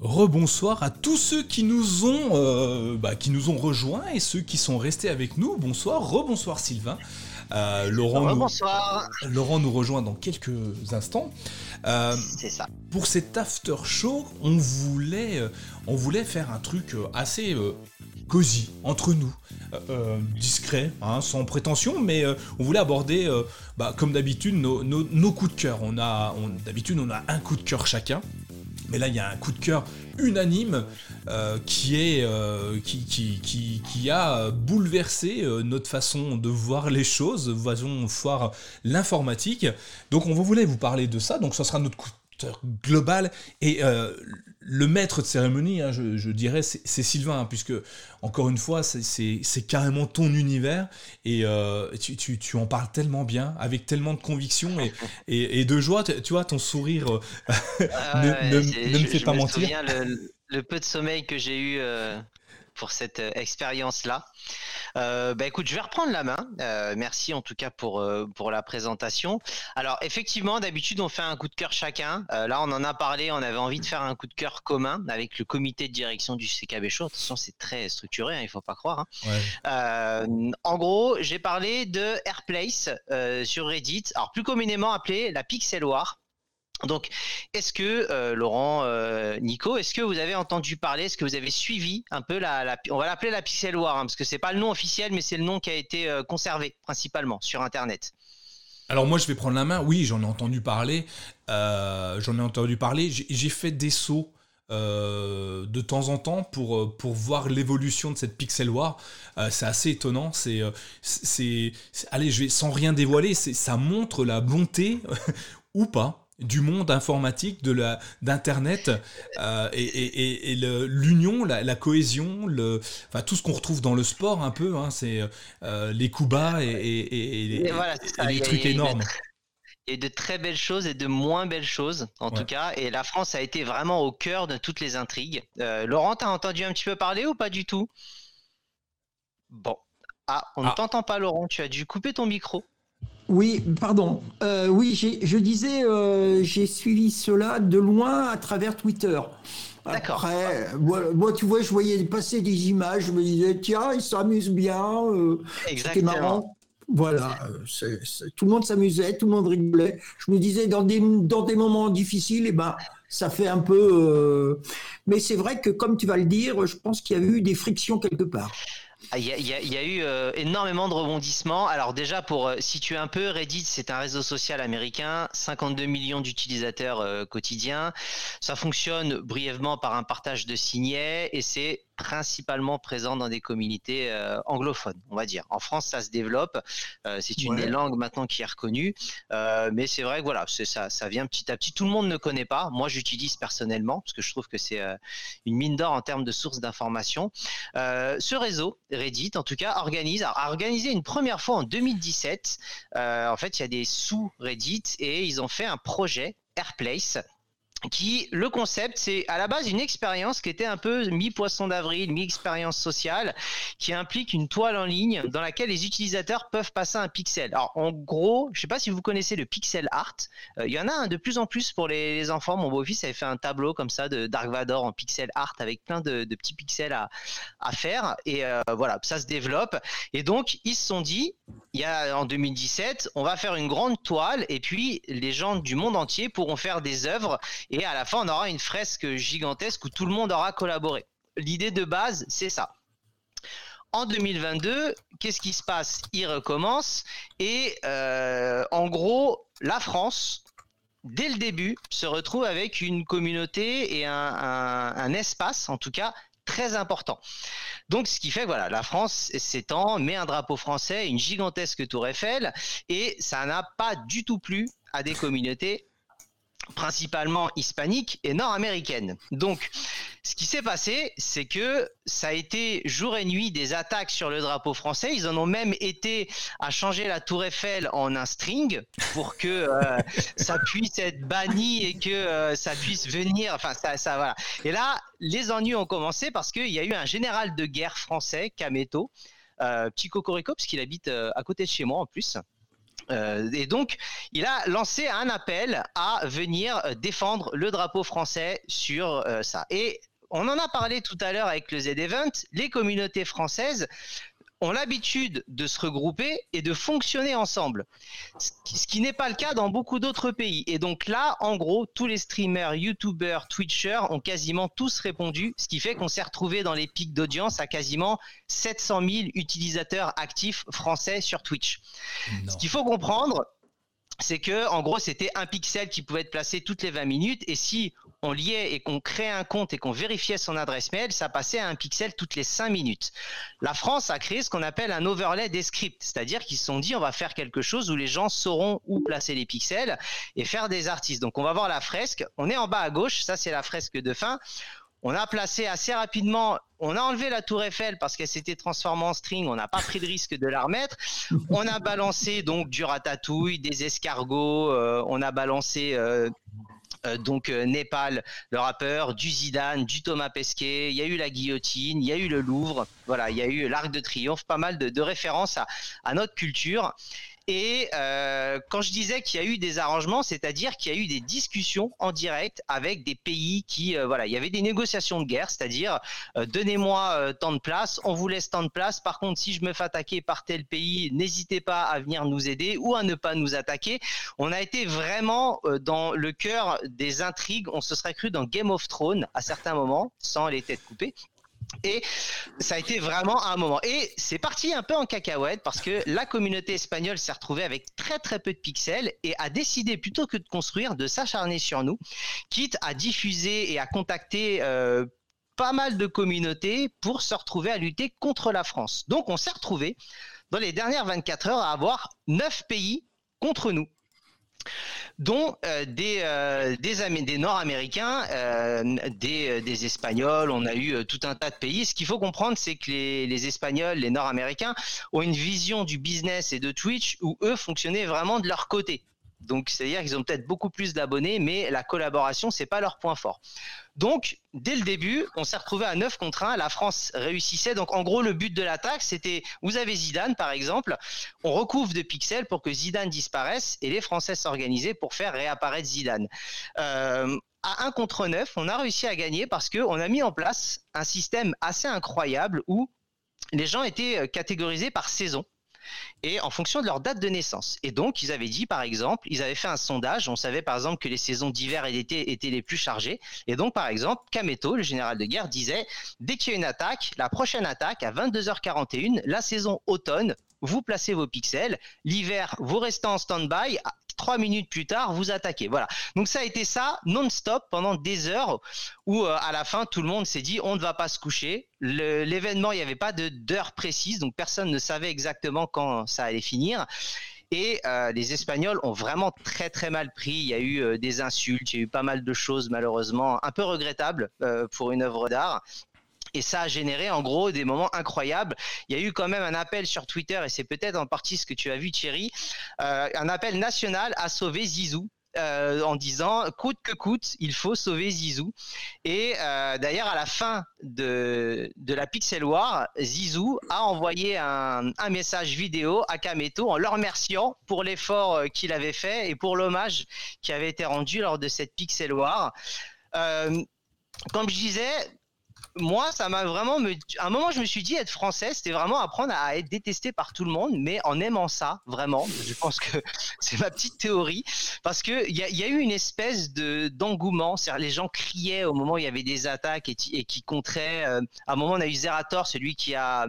Rebonsoir à tous ceux qui nous ont euh, bah, qui nous ont rejoints et ceux qui sont restés avec nous. Bonsoir, rebonsoir Sylvain. Euh, Laurent, nous, Laurent nous rejoint dans quelques instants. Euh, C'est ça. Pour cet after show, on voulait, on voulait faire un truc assez cosy entre nous, discret, hein, sans prétention, mais on voulait aborder, bah, comme d'habitude, nos, nos, coups de cœur. On a, d'habitude, on a un coup de cœur chacun. Mais là, il y a un coup de cœur unanime euh, qui, est, euh, qui, qui, qui, a bouleversé euh, notre façon de voir les choses, façon de voir l'informatique. Donc on voulait vous parler de ça, donc ce sera notre coup global. Et le maître de cérémonie, hein, je, dirais, c'est Sylvain, hein, puisque, encore une fois, c'est carrément ton univers, et euh, tu, en parles tellement bien, avec tellement de conviction et, de joie. Tu, vois, ton sourire euh, ah ne, me fait pas mentir. Je me souviens le, le, peu de sommeil que j'ai eu pour cette expérience-là. Euh, bah écoute, je vais reprendre la main. Euh, merci en tout cas pour euh, pour la présentation. Alors effectivement, d'habitude on fait un coup de cœur chacun. là, on en a parlé. On avait envie de faire un coup de cœur commun avec le comité de direction du CKB Show. Attention, c'est très structuré. Hein, il faut pas croire. Hein. en gros, j'ai parlé de Airplace sur Reddit. Alors plus communément appelé la Pixel War. Donc, est-ce que euh, Laurent, euh, Nico, est-ce que vous avez entendu parler, est-ce que vous avez suivi un peu la, on va l'appeler la Pixel War, hein, parce que c'est pas le nom officiel, mais c'est le nom qui a été euh, conservé principalement sur Internet. Alors moi, je vais prendre la main. Oui, j'en ai entendu parler. j'en ai entendu parler. J'ai fait des sauts. de temps en temps pour, pour voir l'évolution de cette Pixel War. c'est assez étonnant. C'est, c'est, allez, je vais sans rien dévoiler, ça montre la bonté ou pas du monde informatique, de la d'internet euh, et, l'union, la, cohésion, le, enfin tout ce qu'on retrouve dans le sport un peu, hein, c'est euh, les coups bas et, les trucs énormes. Et de très belles choses et de moins belles choses, en tout cas. Et la France a été vraiment au cœur de toutes les intrigues. Euh, Laurent, t'as entendu un petit peu parler ou pas du tout? Bon. Ah, on ne ah. t'entend pas, Laurent. Tu as dû couper ton micro. Oui, pardon. Euh, oui, je disais, euh, j'ai suivi cela de loin à travers Twitter. D'accord. Après, moi, tu vois, je voyais passer des images, je me disais, tiens, ils s'amusent bien. Euh, C'était marrant. Voilà, tout le monde s'amusait, tout le monde rigolait. Je me disais, dans des, dans des moments difficiles, eh ben, ça fait un peu. Mais c'est vrai que, comme tu vas le dire, je pense qu'il y a eu des frictions quelque part. Ah, il y, a, eu euh, énormément de rebondissements. Alors déjà, pour euh, situer un peu, Reddit, c'est un réseau social américain, 52 millions d'utilisateurs euh, quotidiens. Ça fonctionne brièvement par un partage de signets et c'est principalement présent dans des communautés euh, anglophones, on va dire. En France, ça se développe. Euh, c'est une des langues maintenant qui est reconnue. Euh, mais c'est vrai que voilà, ça, ça vient petit à petit. Tout le monde ne connaît pas. Moi, j'utilise personnellement parce que je trouve que c'est une mine d'or en termes de sources d'informations. ce réseau, Reddit, en tout cas, organise, a organisé une première fois en 2017. en fait, il y a des sous Reddit et ils ont fait un projet Airplace qui le concept c'est à la base une expérience qui était un peu mi poisson d'avril mi expérience sociale qui implique une toile en ligne dans laquelle les utilisateurs peuvent passer un pixel. Alors en gros je sais pas si vous connaissez le pixel art. Euh, il y en a un de plus en plus pour les, enfants. Mon beau-fils avait fait un tableau comme ça de Dark Vador en pixel art avec plein de, petits pixels à, à faire. Et euh, voilà ça se développe. Et donc ils se sont dit il y a en 2017 on va faire une grande toile et puis les gens du monde entier pourront faire des œuvres et à la fin, on aura une fresque gigantesque où tout le monde aura collaboré. L'idée de base, c'est ça. En 2022, qu'est-ce qui se passe? Il recommence et euh, en gros, la France, dès le début, se retrouve avec une communauté et un, espace, en tout cas, très important. Donc, ce qui fait que voilà, la France s'étend, met un drapeau français, une gigantesque tour Eiffel, et ça n'a pas du tout plu à des communautés principalement hispanique et nord-américaine. Donc, ce qui s'est passé, c'est que ça a été jour et nuit des attaques sur le drapeau français. Ils en ont même été à changer la tour Eiffel en un string pour que euh, ça puisse être banni et que euh, ça puisse venir. Enfin, ça, ça voilà. Et là, les ennuis ont commencé parce qu'il y a eu un général de guerre français, Cameto, euh, petit cocorico, parce qu'il habite à côté de chez moi en plus et donc, il a lancé un appel à venir défendre le drapeau français sur ça. Et on en a parlé tout à l'heure avec le Z-Event, les communautés françaises ont l'habitude de se regrouper et de fonctionner ensemble, ce qui n'est pas le cas dans beaucoup d'autres pays. Et donc là, en gros, tous les streamers, youtubers, twitchers ont quasiment tous répondu, ce qui fait qu'on s'est retrouvé dans les pics d'audience à quasiment 700 000 utilisateurs actifs français sur Twitch. Ce qu'il faut comprendre, c'est que en gros c'était un pixel qui pouvait être placé toutes les 20 minutes et si on liait et qu'on créait un compte et qu'on vérifiait son adresse mail, ça passait à un pixel toutes les 5 minutes. La France a créé ce qu'on appelle un overlay des scripts, c'est-à-dire qu'ils se sont dit on va faire quelque chose où les gens sauront où placer les pixels et faire des artistes. Donc on va voir la fresque, on est en bas à gauche, ça c'est la fresque de fin. On a placé assez rapidement, on a enlevé la tour Eiffel parce qu'elle s'était transformée en string, on n'a pas pris de risque de la remettre. On a balancé donc du ratatouille, des escargots, euh, on a balancé euh, euh, donc Népal, le rappeur, du Zidane, du Thomas Pesquet, il y a eu la guillotine, il y a eu le Louvre, voilà, il y a eu l'Arc de Triomphe, pas mal de, références à, notre culture. Et euh, quand je disais qu'il y a eu des arrangements, c'est-à-dire qu'il y a eu des discussions en direct avec des pays qui, euh, voilà, il y avait des négociations de guerre, c'est-à-dire euh, donnez-moi tant de place, on vous laisse tant de place. Par contre, si je me fais attaquer par tel pays, n'hésitez pas à venir nous aider ou à ne pas nous attaquer. On a été vraiment dans le cœur des intrigues. On se serait cru dans Game of Thrones à certains moments, sans les têtes coupées. Et ça a été vraiment un moment. Et c'est parti un peu en cacahuète parce que la communauté espagnole s'est retrouvée avec très très peu de pixels et a décidé plutôt que de construire de s'acharner sur nous, quitte à diffuser et à contacter euh, pas mal de communautés pour se retrouver à lutter contre la France. Donc on s'est retrouvé dans les dernières 24 heures à avoir 9 pays contre nous dont euh, des, euh, des, Nord-Américains, euh, des, Espagnols, on a eu tout un tas de pays. Ce qu'il faut comprendre, c'est que les Espagnols, les Nord-Américains ont une vision du business et de Twitch où eux fonctionnaient vraiment de leur côté. Donc, c'est-à-dire qu'ils ont peut-être beaucoup plus d'abonnés, mais la collaboration, c'est pas leur point fort. Donc, dès le début, on s'est retrouvé à 9 contre 1. La France réussissait. Donc, en gros, le but de l'attaque, c'était, vous avez Zidane, par exemple. On recouvre de pixels pour que Zidane disparaisse et les Français s'organisaient pour faire réapparaître Zidane. Euh, à 1 contre 9, on a réussi à gagner parce qu'on a mis en place un système assez incroyable où les gens étaient catégorisés par saison et en fonction de leur date de naissance. Et donc, ils avaient dit, par exemple, ils avaient fait un sondage, on savait par exemple que les saisons d'hiver et d'été étaient les plus chargées. Et donc, par exemple, Kameto, le général de guerre, disait, dès qu'il y a une attaque, la prochaine attaque à 22h41, la saison automne, vous placez vos pixels. L'hiver, vous restez en stand-by trois minutes plus tard, vous attaquez. Voilà. Donc ça a été ça non-stop pendant des heures où euh, à la fin tout le monde s'est dit on ne va pas se coucher. L'événement, il n'y avait pas d'heure précise, donc personne ne savait exactement quand ça allait finir. Et euh, les Espagnols ont vraiment très très mal pris. Il y a eu euh, des insultes, il y a eu pas mal de choses malheureusement un peu regrettables pour une œuvre d'art. Et ça a généré en gros des moments incroyables. Il y a eu quand même un appel sur Twitter, et c'est peut-être en partie ce que tu as vu Thierry, euh, un appel national à sauver Zizou. Euh, en disant coûte que coûte, il faut sauver Zizou. Et euh, d'ailleurs, à la fin de, de la Pixel War, Zizou a envoyé un, un message vidéo à Kameto en le remerciant pour l'effort qu'il avait fait et pour l'hommage qui avait été rendu lors de cette Pixel War. comme je disais, moi, ça m'a vraiment. À un moment, je me suis dit, être français, c'était vraiment apprendre à être détesté par tout le monde, mais en aimant ça, vraiment. Je pense que c'est ma petite théorie. Parce qu'il y a, y a eu une espèce de d'engouement. Les gens criaient au moment où il y avait des attaques et, qui contraient. Euh, à un moment, on a eu Zerator, celui qui a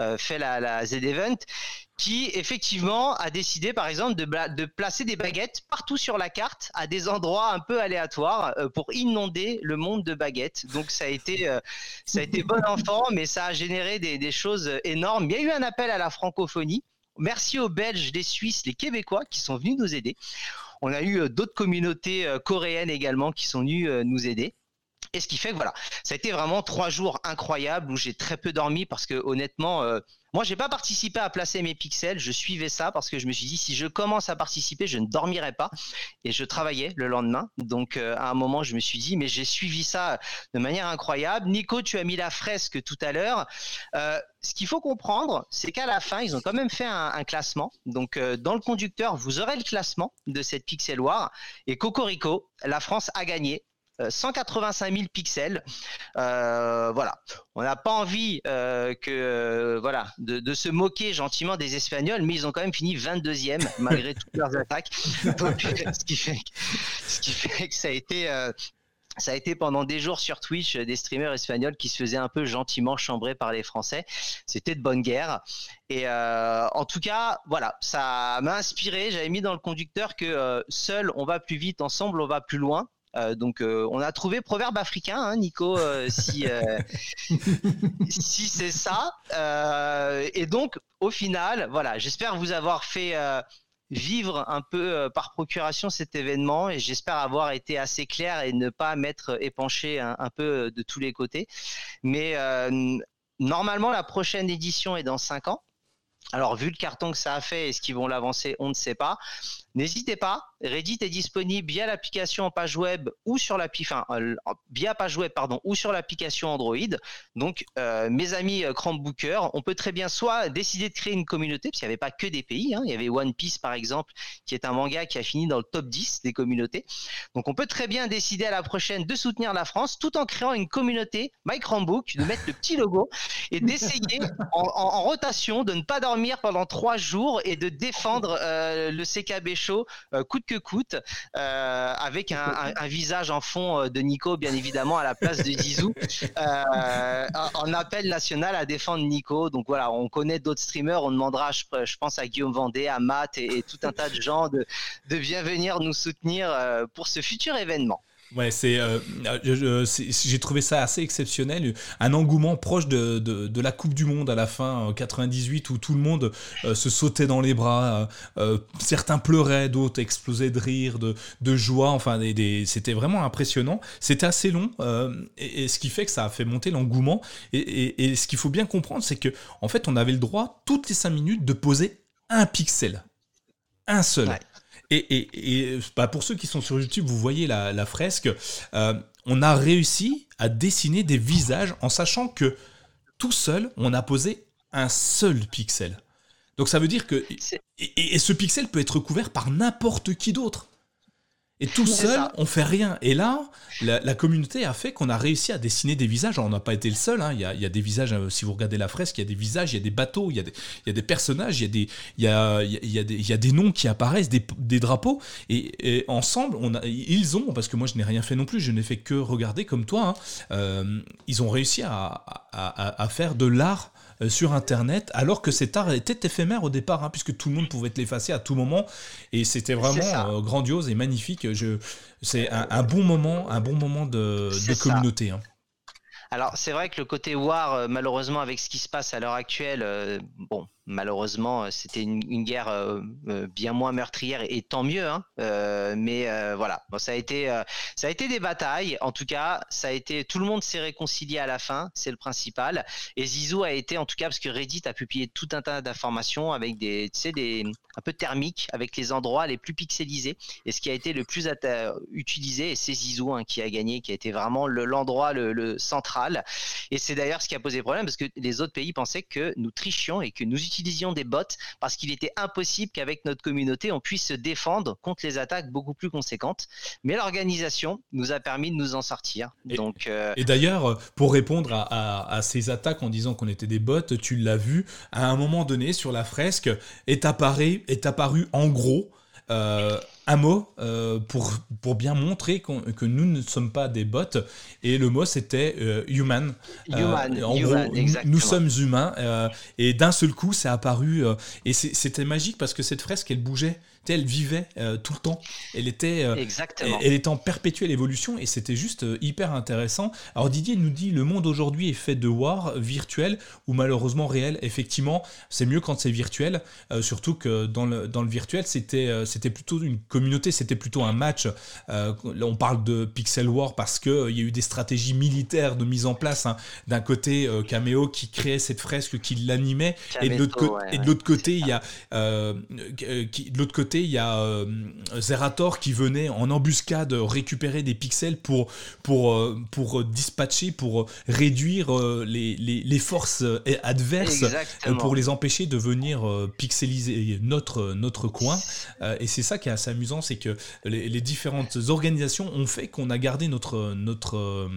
euh, fait la Z-Event, qui effectivement a décidé par exemple de, de, placer des baguettes partout sur la carte à des endroits un peu aléatoires euh, pour inonder le monde de baguettes. Donc ça a été euh, ça a été bon enfant, mais ça a généré des, des, choses énormes. Il y a eu un appel à la francophonie. Merci aux Belges, les Suisses, les Québécois qui sont venus nous aider. On a eu d'autres communautés coréennes également qui sont venues nous aider. Et ce qui fait que voilà, ça a été vraiment trois jours incroyables où j'ai très peu dormi parce que honnêtement, euh, moi, j'ai pas participé à placer mes pixels. Je suivais ça parce que je me suis dit, si je commence à participer, je ne dormirai pas. Et je travaillais le lendemain. Donc, euh, à un moment, je me suis dit, mais j'ai suivi ça de manière incroyable. Nico, tu as mis la fresque tout à l'heure. Euh, ce qu'il faut comprendre, c'est qu'à la fin, ils ont quand même fait un, classement. Donc, euh, dans le conducteur, vous aurez le classement de cette Pixel War. Et Cocorico, la France a gagné 185 euh, 000 pixels. Euh, voilà. On n'a pas envie euh, que voilà de, se moquer gentiment des Espagnols, mais ils ont quand même fini 22e malgré toutes leurs attaques. ce, qui fait, ce qui fait que ça a été ça a été pendant des jours sur Twitch des streamers espagnols qui se faisaient un peu gentiment chambrer par les Français. C'était de bonne guerre. Et en tout cas, voilà, ça m'a inspiré. J'avais mis dans le conducteur que seul on va plus vite, ensemble on va plus loin. Euh, donc euh, on a trouvé proverbe africain, hein, Nico, euh, si, si c'est ça. et donc au final, voilà, j'espère vous avoir fait vivre un peu par procuration cet événement et j'espère avoir été assez clair et ne pas m'être épanché un, un, peu de tous les côtés. Mais normalement, la prochaine édition est dans 5 ans. Alors, vu le carton que ça a fait, est-ce qu'ils vont l'avancer On ne sait pas. N'hésitez pas, Reddit est disponible via l'application page web ou sur euh, via page web ou sur l'application Android. Donc euh, mes amis euh, Chromebookers, on peut très bien soit décider de créer une communauté parce qu'il n'y avait pas que des pays, hein. il y avait One Piece par exemple qui est un manga qui a fini dans le top 10 des communautés. Donc on peut très bien décider à la prochaine de soutenir la France tout en créant une communauté My Chromebook, de mettre le petit logo et d'essayer en, rotation de ne pas dormir pendant trois jours et de défendre le CKB chaud, euh, coûte que coûte, euh, avec un, visage en fond euh, de Nico, bien évidemment, à la place de Zizou, en appel national à défendre Nico. Donc voilà, on connaît d'autres streamers, on demandera, je, pense à Guillaume Vendée, à Matt et, tout un tas de gens de, de bien venir nous soutenir pour ce futur événement. Ouais, euh, c'est, j'ai trouvé ça assez exceptionnel, un engouement proche de, de, la Coupe du Monde à la fin 98 où tout le monde euh, se sautait dans les bras, euh, certains pleuraient, d'autres explosaient de rire, de, de joie, enfin c'était vraiment impressionnant. C'était assez long et, ce qui fait que ça a fait monter l'engouement et, et ce qu'il faut bien comprendre, c'est que en fait on avait le droit toutes les 5 minutes de poser un pixel, un seul. Et, bah, pour ceux qui sont sur YouTube, vous voyez la, fresque. Euh, on a réussi à dessiner des visages en sachant que tout seul, on a posé un seul pixel. Donc ça veut dire que... et ce pixel peut être couvert par n'importe qui d'autre. Et tout seul, on fait rien. Et là, la, communauté a fait qu'on a réussi à dessiner des visages. on n'a pas été le seul. Hein. Il, y a, des visages, euh, si vous regardez la fresque, il y a des visages, il y a des bateaux, il y a des, personnages, il y a des, il y a, des, noms qui apparaissent, des, drapeaux. Et, ensemble, on a, ils ont, parce que moi je n'ai rien fait non plus, je n'ai fait que regarder comme toi, hein, euh, ils ont réussi à faire de l'art euh, sur Internet, alors que cet art était éphémère au départ, hein, puisque tout le monde pouvait l'effacer à tout moment, et c'était vraiment euh, grandiose et magnifique. c'est un, bon moment, un bon moment de, communauté. Hein. Alors c'est vrai que le côté war, euh, malheureusement, avec ce qui se passe à l'heure actuelle, bon, malheureusement, c'était une, guerre bien moins meurtrière et, tant mieux. Hein. mais voilà, ça a été, ça a été des batailles. En tout cas, ça a été, tout le monde s'est réconcilié à la fin, c'est le principal. Et Zizou a été, en tout cas, parce que Reddit a publié tout un tas d'informations avec des, tu sais, des un peu thermiques, avec les endroits les plus pixelisés. Et ce qui a été le plus utilisé, c'est Zizou hein, qui a gagné, qui a été vraiment l'endroit le, le, central. Et c'est d'ailleurs ce qui a posé problème parce que les autres pays pensaient que nous trichions et que nous utilisions des bots parce qu'il était impossible qu'avec notre communauté, on puisse se défendre contre les attaques beaucoup plus conséquentes. Mais l'organisation nous a permis de nous en sortir. Et, Donc, euh, et d'ailleurs, pour répondre à, ces attaques en disant qu'on était des bots, tu l'as vu, à un moment donné sur la fresque, est apparu, est apparu en gros euh, un mot euh, pour, pour bien montrer que nous ne sommes pas des bots. Et le mot, c'était euh, human. Human, en gros, nous sommes humains. et d'un seul coup, c'est apparu. et c'était magique parce que cette fresque, elle bougeait elle vivait euh, tout le temps. Elle était, euh, Elle, était en perpétuelle évolution et c'était juste euh, hyper intéressant. Alors Didier nous dit le monde aujourd'hui est fait de war virtuel ou malheureusement réel. Effectivement, c'est mieux quand c'est virtuel, surtout que dans le, dans le virtuel, c'était c'était plutôt une communauté, c'était plutôt un match. là, on parle de Pixel War parce qu'il il y a eu des stratégies militaires de mise en place. Hein. D'un côté, Cameo qui créait cette fresque, qui l'animait, et de l'autre côté, il y a de l'autre côté, il y a Zerator qui venait en embuscade récupérer des pixels pour pour pour dispatcher, pour réduire les, les, les forces adverses, pour les empêcher de venir pixeliser notre notre coin. et c'est ça qui est assez amusant, c'est que les, différentes organisations ont fait qu'on a gardé notre, notre,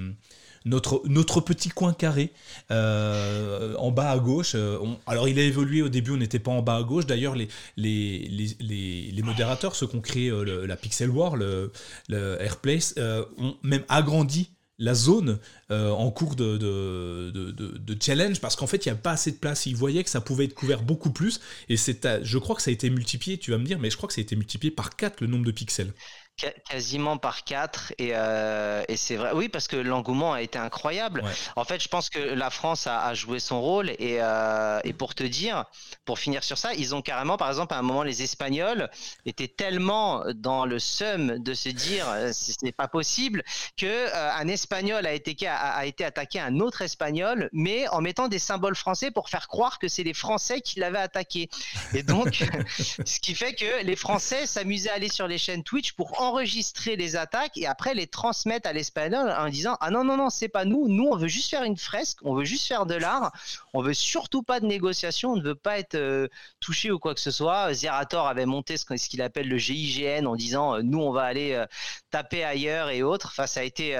notre, notre petit coin carré euh, en bas à gauche. Euh, alors il a évolué au début, on n'était pas en bas à gauche. D'ailleurs, les, les, les, modérateurs, ceux qui ont créé euh, la Pixel War, le Airplace, ont même agrandi la zone euh, en cours de, challenge parce qu'en fait il n'y a pas assez de place. Ils voyaient que ça pouvait être couvert beaucoup plus et c'est je crois que ça a été multiplié, tu vas me dire, mais je crois que ça a été multiplié par 4 le nombre de pixels quasiment par quatre et, euh, et c'est vrai oui parce que l'engouement a été incroyable. En fait je pense que la France a, a joué son rôle et, euh, et, pour te dire pour finir sur ça ils ont carrément par exemple à un moment les Espagnols étaient tellement dans le seum de se dire euh, c'est pas possible que euh, un Espagnol a été a, a, été attaqué un autre Espagnol mais en mettant des symboles français pour faire croire que c'est les Français qui l'avaient attaqué. Et donc ce qui fait que les Français s'amusaient à aller sur les chaînes Twitch pour enregistrer les attaques et après les transmettre à l'espagnol en disant ah non non non c'est pas nous. Nous on veut juste faire une fresque. On veut juste faire de l'art. On veut surtout pas de négociation. On ne veut pas être euh, touché ou quoi que ce soit. Zerator avait monté ce qu'il appelle le GIGN en disant euh, nous on va aller euh, taper ailleurs et autres. Enfin ça a été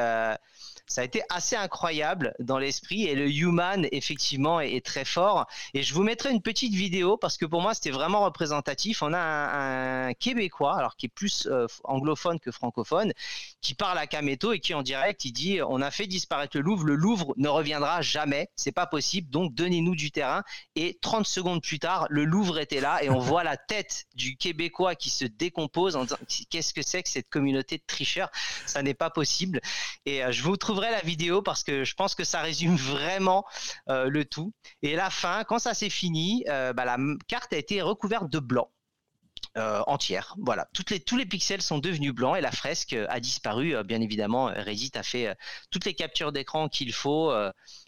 ça a été assez incroyable dans l'esprit et le human effectivement est, très fort. Et je vous mettrai une petite vidéo parce que pour moi c'était vraiment représentatif. On a un, québécois alors qui est plus euh, anglophone que francophone qui parle à Kameto et qui en direct il dit on a fait disparaître le Louvre le Louvre ne reviendra jamais. C'est pas possible. Donc donnez-nous du terrain. Et 30 secondes plus tard le Louvre était là et on voit la tête du québécois qui se décompose en disant qu'est-ce que c'est que cette communauté de tricheurs? Ça n'est pas possible. Et euh, je vous trouve la vidéo parce que je pense que ça résume vraiment euh, le tout. Et la fin, quand ça s'est fini, euh, bah, la carte a été recouverte de blanc. Euh, entière. Voilà, Toutes les, tous les pixels sont devenus blancs et la fresque a disparu. bien évidemment, Reddit a fait toutes les captures d'écran qu'il faut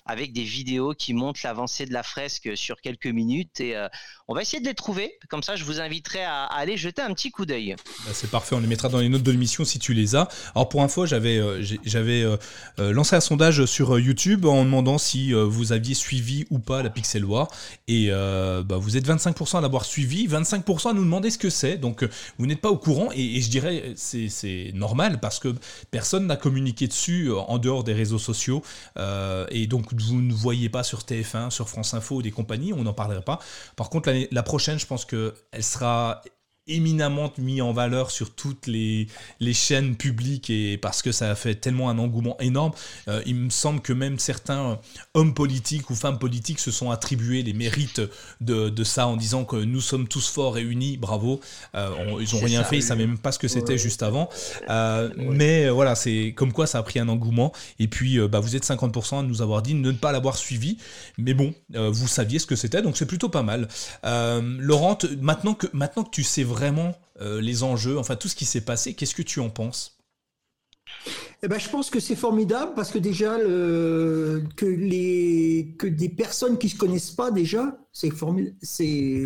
avec des vidéos qui montrent l'avancée de la fresque sur quelques minutes. Et euh, on va essayer de les trouver. Comme ça, je vous inviterai à, aller jeter un petit coup d'œil. Bah, c'est parfait, on les mettra dans les notes de l'émission si tu les as. Alors pour info, j'avais euh, j'avais euh, lancé un sondage sur YouTube en demandant si vous aviez suivi ou pas la Pixel War. Et bah, vous êtes 25% à l'avoir suivi, 25% à nous demander ce que c'est. Donc vous n'êtes pas au courant. Et, je dirais c'est normal parce que personne n'a communiqué dessus en dehors des réseaux sociaux. et donc vous ne voyez pas sur TF1, sur France Info ou des compagnies, on n'en parlerait pas. Par contre, la prochaine, je pense qu'elle sera éminemment mis en valeur sur toutes les, les, chaînes publiques et parce que ça a fait tellement un engouement énorme. Euh, il me semble que même certains hommes politiques ou femmes politiques se sont attribués les mérites de, de ça en disant que nous sommes tous forts et unis, bravo. Euh, ils ont rien fait, ils savaient même pas ce que c'était juste avant. Euh, mais voilà, c'est comme quoi ça a pris un engouement. Et puis, bah, vous êtes 50% à nous avoir dit de ne pas l'avoir suivi. Mais bon, vous saviez ce que c'était, donc c'est plutôt pas mal. Laurent, maintenant que, maintenant que tu sais vraiment vraiment euh, les enjeux, enfin tout ce qui s'est passé. Qu'est-ce que tu en penses? Eh ben, je pense que c'est formidable parce que déjà que les que des personnes qui se connaissent pas déjà, c'est c'est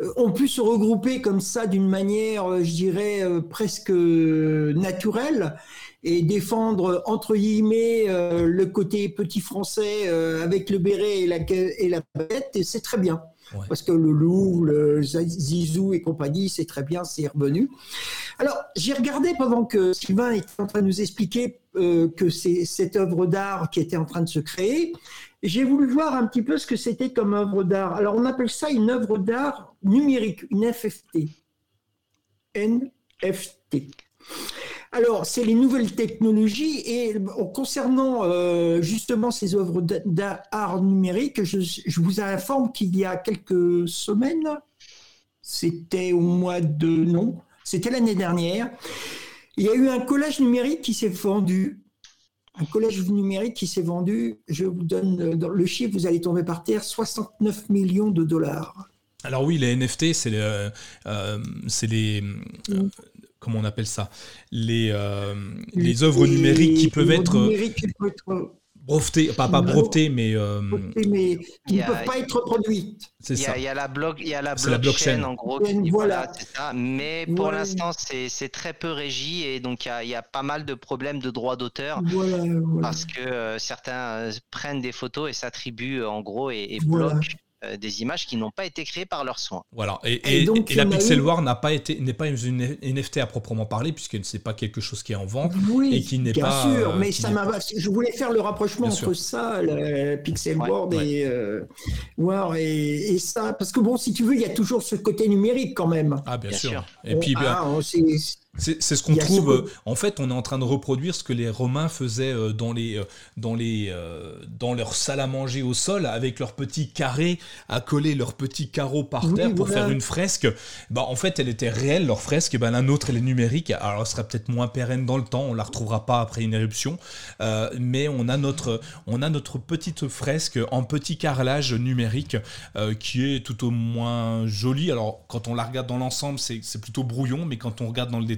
euh, ont pu se regrouper comme ça d'une manière, euh, je dirais presque naturelle et défendre entre guillemets le côté petit français avec le béret et la et la bête, et c'est très bien. Parce que le loup, le zizou et compagnie, c'est très bien, c'est revenu. Alors, j'ai regardé pendant que Sylvain était en train de nous expliquer euh, que c'est cette œuvre d'art qui était en train de se créer. J'ai voulu voir un petit peu ce que c'était comme œuvre d'art. Alors, on appelle ça une œuvre d'art numérique, une FFT. NFT. Alors, c'est les nouvelles technologies et concernant euh, justement ces œuvres d'art numérique, je, vous informe qu'il y a quelques semaines, c'était au mois de non, c'était l'année dernière, il y a eu un collage numérique qui s'est vendu. Un collage numérique qui s'est vendu, je vous donne le chiffre, vous allez tomber par terre, 69 millions de dollars. Alors oui, les NFT, c'est euh, les, comment on appelle ça? Les, les œuvres numériques qui peuvent être brevetées, pas, pas brevetées, mais, mais qui ne peuvent pas être reproduites. C'est ça. Il y a la blog, il y a la blockchain, en gros. voilà, c'est ça. Mais pour l'instant, c'est très peu régi et donc il y, a, pas mal de problèmes de droits d'auteur parce que certains prennent des photos et s'attribuent en gros et, et bloquent euh, des images qui n'ont pas été créées par leurs soins. Voilà. Et, la Pixel War n'a pas été n'est pas une NFT à proprement parler puisque c'est pas quelque chose qui est en vente et qui n'est pas. Bien sûr, mais ça m'a. Je voulais faire le rapprochement entre ça, la Pixel War et euh, War et, ça, parce que bon, si tu veux, il y a toujours ce côté numérique quand même. Ah bien, sûr. Et puis bien. Ah, c'est ce qu'on trouve. Euh, en fait, on est en train de reproduire ce que les Romains faisaient euh, dans les euh, dans les dans leur salle à manger au sol avec leurs petits carrés à coller leurs petits carreaux par terre pour faire une fresque. Bah en fait, elle était réelle leur fresque. Bah, la nôtre elle est numérique. Alors elle sera peut-être moins pérenne dans le temps. On la retrouvera pas après une éruption, mais on a notre on a notre petite fresque en petit carrelage numérique qui est tout au moins jolie. Alors quand on la regarde dans l'ensemble, c'est plutôt brouillon, mais quand on regarde dans le détail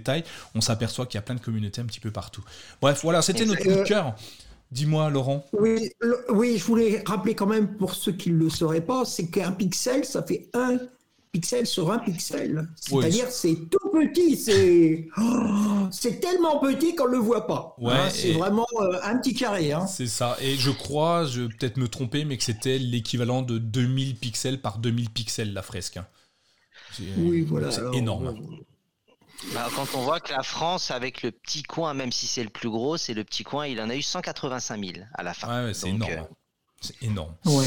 on s'aperçoit qu'il y a plein de communautés un petit peu partout. Bref, voilà, c'était notre coup de cœur. Dis-moi, Laurent. Oui, oui, je voulais rappeler quand même pour ceux qui ne le sauraient pas, c'est qu'un pixel, ça fait un pixel sur un pixel. C'est-à-dire, c'est tout petit, c'est oh, c'est tellement petit qu'on ne le voit pas. Ouais, hein, c'est vraiment euh, un petit carré. Hein. C'est ça. Et je crois, je vais peut-être me tromper, mais que c'était l'équivalent de 2000 pixels par 2000 pixels, la fresque. Hein. Oui, voilà. C'est énorme. Euh, bah, quand on voit que la France, avec le petit coin, même si c'est le plus gros, c'est le petit coin, il en a eu 185 000 à la fin. Ouais, c'est énorme. Euh, c'est énorme. Ouais.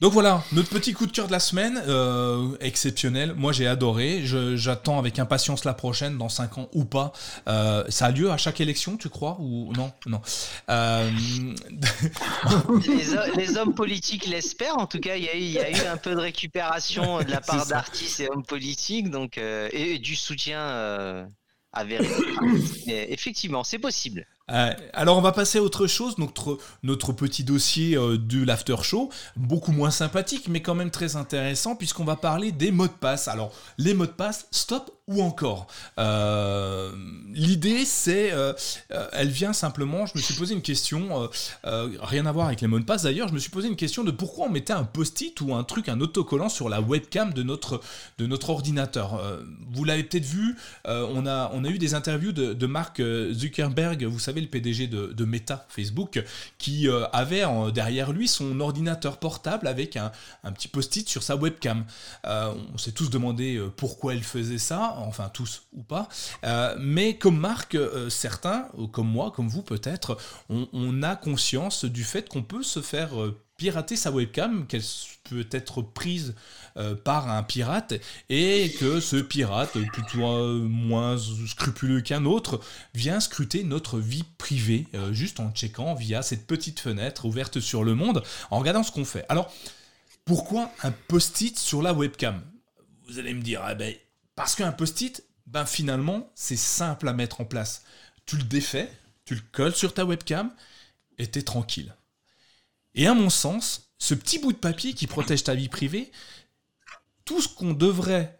Donc voilà, notre petit coup de cœur de la semaine, euh, exceptionnel. Moi j'ai adoré. J'attends avec impatience la prochaine, dans 5 ans ou pas. Euh, ça a lieu à chaque élection, tu crois Ou non? Non. Euh, les, hommes politiques l'espèrent. En tout cas, il y, a eu, un peu de récupération de la part d'artistes et hommes politiques, donc et, du soutien avéré. effectivement, c'est possible. Euh, alors on va passer à autre chose, notre, notre petit dossier euh, de l'after show, beaucoup moins sympathique mais quand même très intéressant puisqu'on va parler des mots de passe. Alors les mots de passe, stop ou encore. Euh, l'idée c'est, elle vient simplement, je me suis posé une question, rien à voir avec les mots de passe d'ailleurs, je me suis posé une question de pourquoi on mettait un post-it ou un truc, un autocollant sur la webcam de notre, de notre ordinateur. vous l'avez peut-être vu, on, a, on a eu des interviews de, Mark Zuckerberg, vous savez, le PDG de, Meta, Facebook, qui euh, avait derrière lui son ordinateur portable avec un, petit post-it sur sa webcam. Euh, on s'est tous demandé euh, pourquoi il faisait ça, enfin tous ou pas, mais comme Marc, certains, comme moi, comme vous peut-être, on, a conscience du fait qu'on peut se faire pirater sa webcam, qu'elle peut être prise euh, par un pirate, et que ce pirate, plutôt euh, moins scrupuleux qu'un autre, vient scruter notre vie privée, euh, juste en checkant via cette petite fenêtre ouverte sur le monde, en regardant ce qu'on fait. Alors, pourquoi un post-it sur la webcam? Vous allez me dire, ah ben, parce qu'un post-it, ben finalement, c'est simple à mettre en place. Tu le défais, tu le colles sur ta webcam, et t'es tranquille. Et à mon sens, ce petit bout de papier qui protège ta vie privée, tout ce qu'on devrait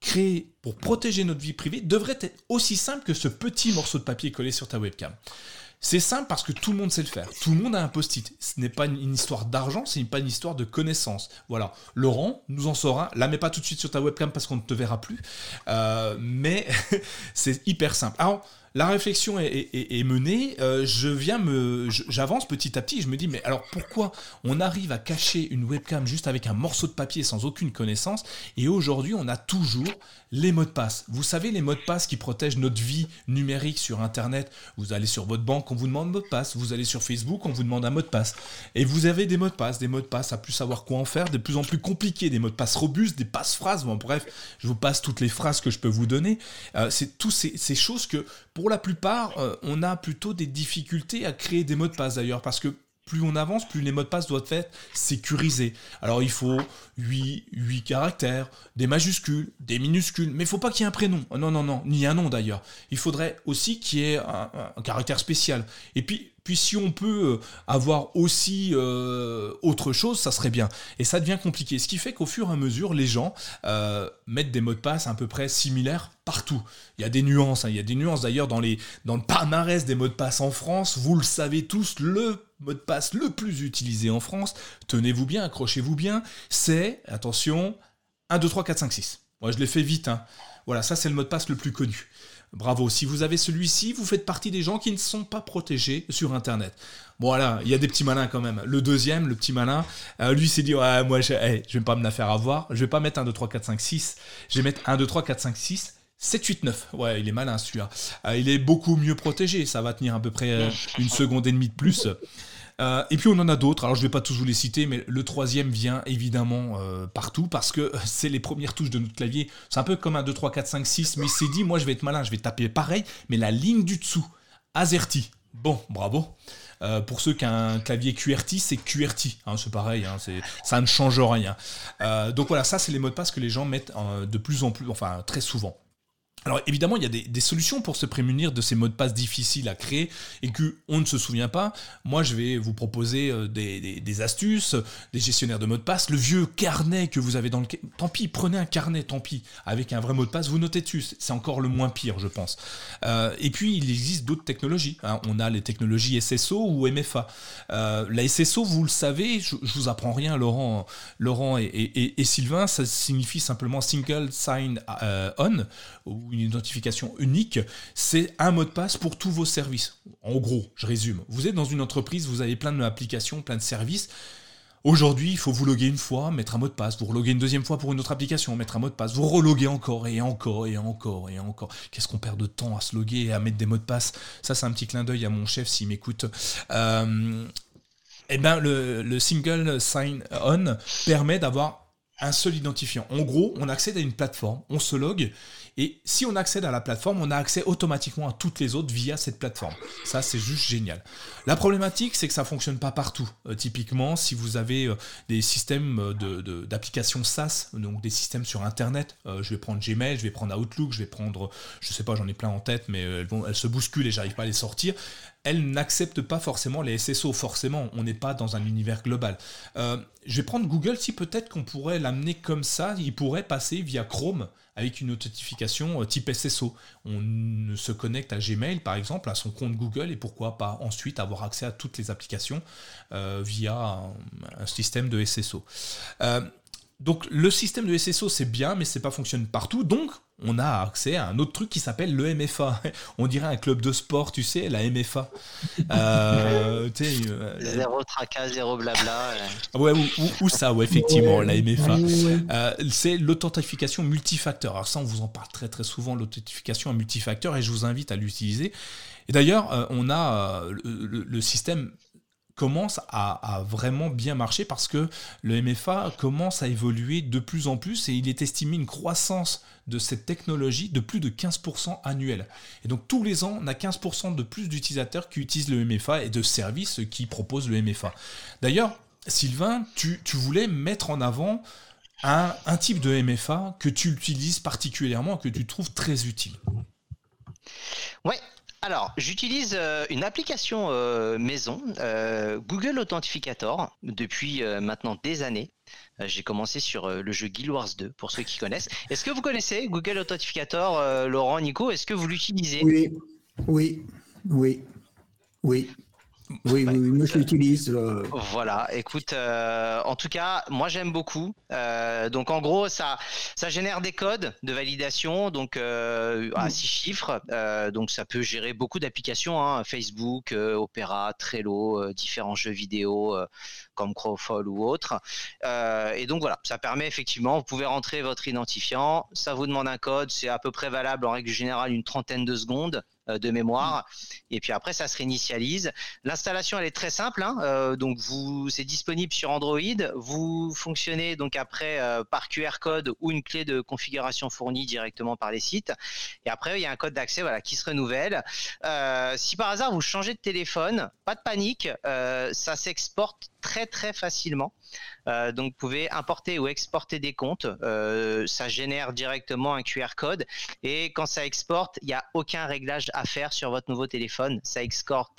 créer pour protéger notre vie privée devrait être aussi simple que ce petit morceau de papier collé sur ta webcam. C'est simple parce que tout le monde sait le faire. Tout le monde a un post-it. Ce n'est pas une histoire d'argent, c'est pas une histoire de connaissance. Voilà. Laurent nous en saura. La mets pas tout de suite sur ta webcam parce qu'on ne te verra plus. Euh, mais c'est hyper simple. Alors, la réflexion est, menée, euh, je viens me, j'avance petit à petit, je me dis mais alors pourquoi on arrive à cacher une webcam juste avec un morceau de papier sans aucune connaissance et aujourd'hui on a toujours les mots de passe. Vous savez les mots de passe qui protègent notre vie numérique sur internet. Vous allez sur votre banque, on vous demande mot de passe, vous allez sur Facebook, on vous demande un mot de passe et vous avez des mots de passe, des mots de passe à plus savoir quoi en faire, de plus en plus compliqués, des mots de passe robustes, des passe-phrases, bon bref, je vous passe toutes les phrases que je peux vous donner. Euh, c'est tous ces, ces choses que pour la plupart, euh, on a plutôt des difficultés à créer des mots de passe d'ailleurs, parce que plus on avance, plus les mots de passe doivent être sécurisés. Alors il faut 8, 8 caractères, des majuscules, des minuscules, mais il faut pas qu'il y ait un prénom. Non, non, non, ni un nom d'ailleurs. Il faudrait aussi qu'il y ait un, caractère spécial. Et puis, Puis si on peut avoir aussi autre chose, ça serait bien. Et ça devient compliqué. Ce qui fait qu'au fur et à mesure, les gens mettent des mots de passe à peu près similaires partout. Il y a des nuances, hein. il y a des nuances d'ailleurs dans, dans le palmarès des mots de passe en France. Vous le savez tous, le mot de passe le plus utilisé en France, tenez-vous bien, accrochez-vous bien, c'est, attention, 1, 2, 3, 4, 5, 6. Moi je l'ai fait vite. Hein. Voilà, ça c'est le mot de passe le plus connu. Bravo, si vous avez celui-ci, vous faites partie des gens qui ne sont pas protégés sur Internet. Voilà, il y a des petits malins quand même. Le deuxième, le petit malin, euh, lui s'est dit, ouais, moi je, ne vais pas me la faire avoir, je vais pas mettre 1, 2, 3, 4, 5, 6, je vais mettre 1, 2, 3, 4, 5, 6, 7, 8, 9. Ouais, il est malin celui-là. Euh, il est beaucoup mieux protégé. Ça va tenir à peu près euh, une seconde et demie de plus. Euh, et puis on en a d'autres, alors je ne vais pas tous vous les citer, mais le troisième vient évidemment partout parce que c'est les premières touches de notre clavier. C'est un peu comme un 2, 3, 4, 5, 6, mais c'est dit, moi je vais être malin, je vais taper pareil, mais la ligne du dessous, AZERTY. Bon, bravo. pour ceux qui ont un clavier QWERTY, c'est QWERTY, hein, c'est pareil, hein, ça ne change rien. donc voilà, ça c'est les mots de passe que les gens mettent de plus en plus, enfin très souvent. Alors évidemment, il y a des, solutions pour se prémunir de ces mots de passe difficiles à créer et qu'on ne se souvient pas. Moi, je vais vous proposer euh, des, astuces, des gestionnaires de mots de passe, le vieux carnet que vous avez dans le... Tant pis, prenez un carnet, tant pis, avec un vrai mot de passe, vous notez dessus. C'est encore le moins pire, je pense. Euh, et puis, il existe d'autres technologies. Hein. On a les technologies SSO ou MFA. Euh, la SSO, vous le savez, je, vous apprends rien, Laurent, Laurent et, et Sylvain, ça signifie simplement Single Sign On ou identification unique, c'est un mot de passe pour tous vos services. En gros, je résume. Vous êtes dans une entreprise, vous avez plein d'applications, plein de services. Aujourd'hui, il faut vous loguer une fois, mettre un mot de passe, vous reloguer une deuxième fois pour une autre application, mettre un mot de passe, vous reloguer encore et encore et encore et encore. Qu'est-ce qu'on perd de temps à se loguer et à mettre des mots de passe? Ça, c'est un petit clin d'œil à mon chef s'il m'écoute. Euh, eh ben, le, le single sign-on permet d'avoir un seul identifiant. En gros, on accède à une plateforme, on se log, et si on accède à la plateforme, on a accès automatiquement à toutes les autres via cette plateforme. Ça, c'est juste génial. La problématique, c'est que ça ne fonctionne pas partout. Euh, typiquement, si vous avez euh, des systèmes euh, d'applications SaaS, donc des systèmes sur Internet, je vais prendre Gmail, je vais prendre Outlook, je vais prendre, je sais pas, j'en ai plein en tête, mais elles, elles se bousculent et j'arrive pas à les sortir elles n'acceptent pas forcément les SSO. Forcément, on n'est pas dans un univers global. je vais prendre Google, si peut-être qu'on pourrait l'amener comme ça, il pourrait passer via Chrome avec une notification euh, type SSO. On se connecte à Gmail, par exemple, à son compte Google, et pourquoi pas ensuite avoir accès à toutes les applications euh, via un, système de SSO. Euh, donc le système de SSO c'est bien, mais c'est pas fonctionne partout. Donc on a accès à un autre truc qui s'appelle le MFA. On dirait un club de sport, tu sais, la MFA. Euh, euh, zéro tracas, zéro blabla. Ouais, ou, ça, ouais, effectivement, la MFA. Euh, c'est l'authentification multifacteur. Alors ça, on vous en parle très très souvent, l'authentification à multifacteur, et je vous invite à l'utiliser. Et d'ailleurs, on a le système commence à, vraiment bien marcher parce que le MFA commence à évoluer de plus en plus et il est estimé une croissance de cette technologie de plus de 15% annuel. Et donc tous les ans, on a 15% de plus d'utilisateurs qui utilisent le MFA et de services qui proposent le MFA. D'ailleurs, Sylvain, tu, voulais mettre en avant un, un type de MFA que tu utilises particulièrement, que tu trouves très utile. Ouais, alors, j'utilise euh, une application euh, maison, euh, Google Authentificator, depuis maintenant des années. J'ai commencé sur le jeu Guild Wars 2, pour ceux qui connaissent. Est-ce que vous connaissez Google Authentificator, Laurent, Nico? Est-ce que vous l'utilisez? Oui, oui, oui, oui. Oui, oui, moi je l'utilise. Euh. Voilà, écoute, euh, en tout cas, moi j'aime beaucoup. Euh, donc en gros, ça, ça génère des codes de validation, donc à six chiffres. donc ça peut gérer beaucoup d'applications, hein, Facebook, Opera, Trello, différents jeux vidéo comme Crowfall ou autre. et donc voilà, ça permet effectivement, vous pouvez rentrer votre identifiant, ça vous demande un code, c'est à peu près valable en règle générale une trentaine de secondes. Euh, de mémoire. Et puis après, ça se réinitialise. L'installation, elle est très simple. Hein. Euh, donc, vous, c'est disponible sur Android. Vous fonctionnez donc après euh, par QR code ou une clé de configuration fournie directement par les sites. Et après, il y a un code d'accès voilà, qui se renouvelle. si par hasard vous changez de téléphone, pas de panique, ça s'exporte très très facilement. donc, vous pouvez importer ou exporter des comptes. ça génère directement un QR code. Et quand ça exporte, il n'y a aucun réglage à faire sur votre nouveau téléphone. Ça exporte,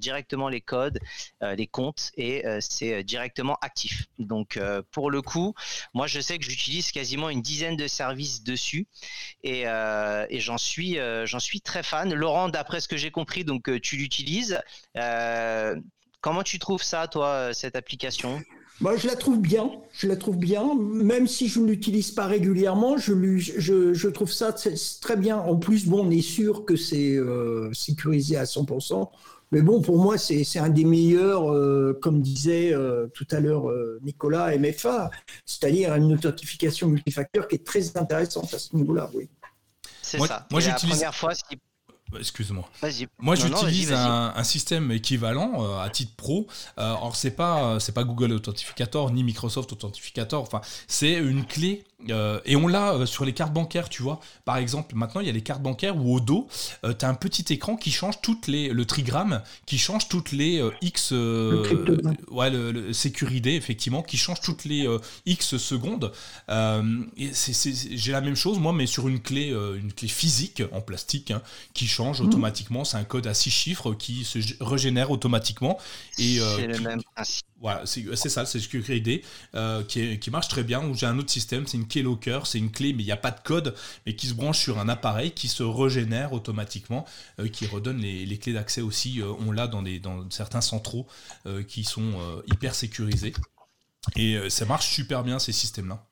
directement les codes, les comptes et c'est directement actif. Donc, pour le coup, moi, je sais que j'utilise quasiment une dizaine de services dessus et, et j'en suis, j'en suis très fan. Laurent, d'après ce que j'ai compris, donc tu l'utilises. Comment tu trouves ça, toi, cette application? Moi, je la trouve bien. Je la trouve bien, même si je ne l'utilise pas régulièrement. Je, je, je, trouve ça très bien. En plus, bon, on est sûr que c'est euh, sécurisé à 100%. Mais bon, pour moi, c'est un des meilleurs, euh, comme disait euh, tout à l'heure Nicolas, MFA, c'est-à-dire une authentification multifacteur qui est très intéressante à ce niveau-là, oui. C'est ça. Moi, j'utilise. La première fois, bah, excuse-moi. Moi, j'utilise un, système équivalent euh, à titre pro. Euh, alors, c'est pas, c'est pas Google Authentificator ni Microsoft Authentificator. Enfin, c'est une clé euh, et on l'a euh, sur les cartes bancaires, tu vois. Par exemple, maintenant, il y a les cartes bancaires où au dos, euh, tu as un petit écran qui change toutes les. le trigramme, qui change toutes les X. ouais, le, le effectivement, qui change toutes les X secondes. J'ai la même chose, moi, mais sur une clé, une clé physique en plastique hein, qui change mhm. automatiquement. C'est un code à 6 chiffres qui se régénère automatiquement. Et, c'est le même principe. Voilà, c'est ça, c'est ce que euh, qui, qui, marche très bien. Où j'ai un autre système, c'est une clé locker, c'est une clé, mais il n'y a pas de code, mais qui se branche sur un appareil qui se régénère automatiquement, euh, qui redonne les, clés d'accès aussi. Euh, on l'a dans, dans certains centraux qui sont hyper sécurisés. Et ça marche super bien ces systèmes-là.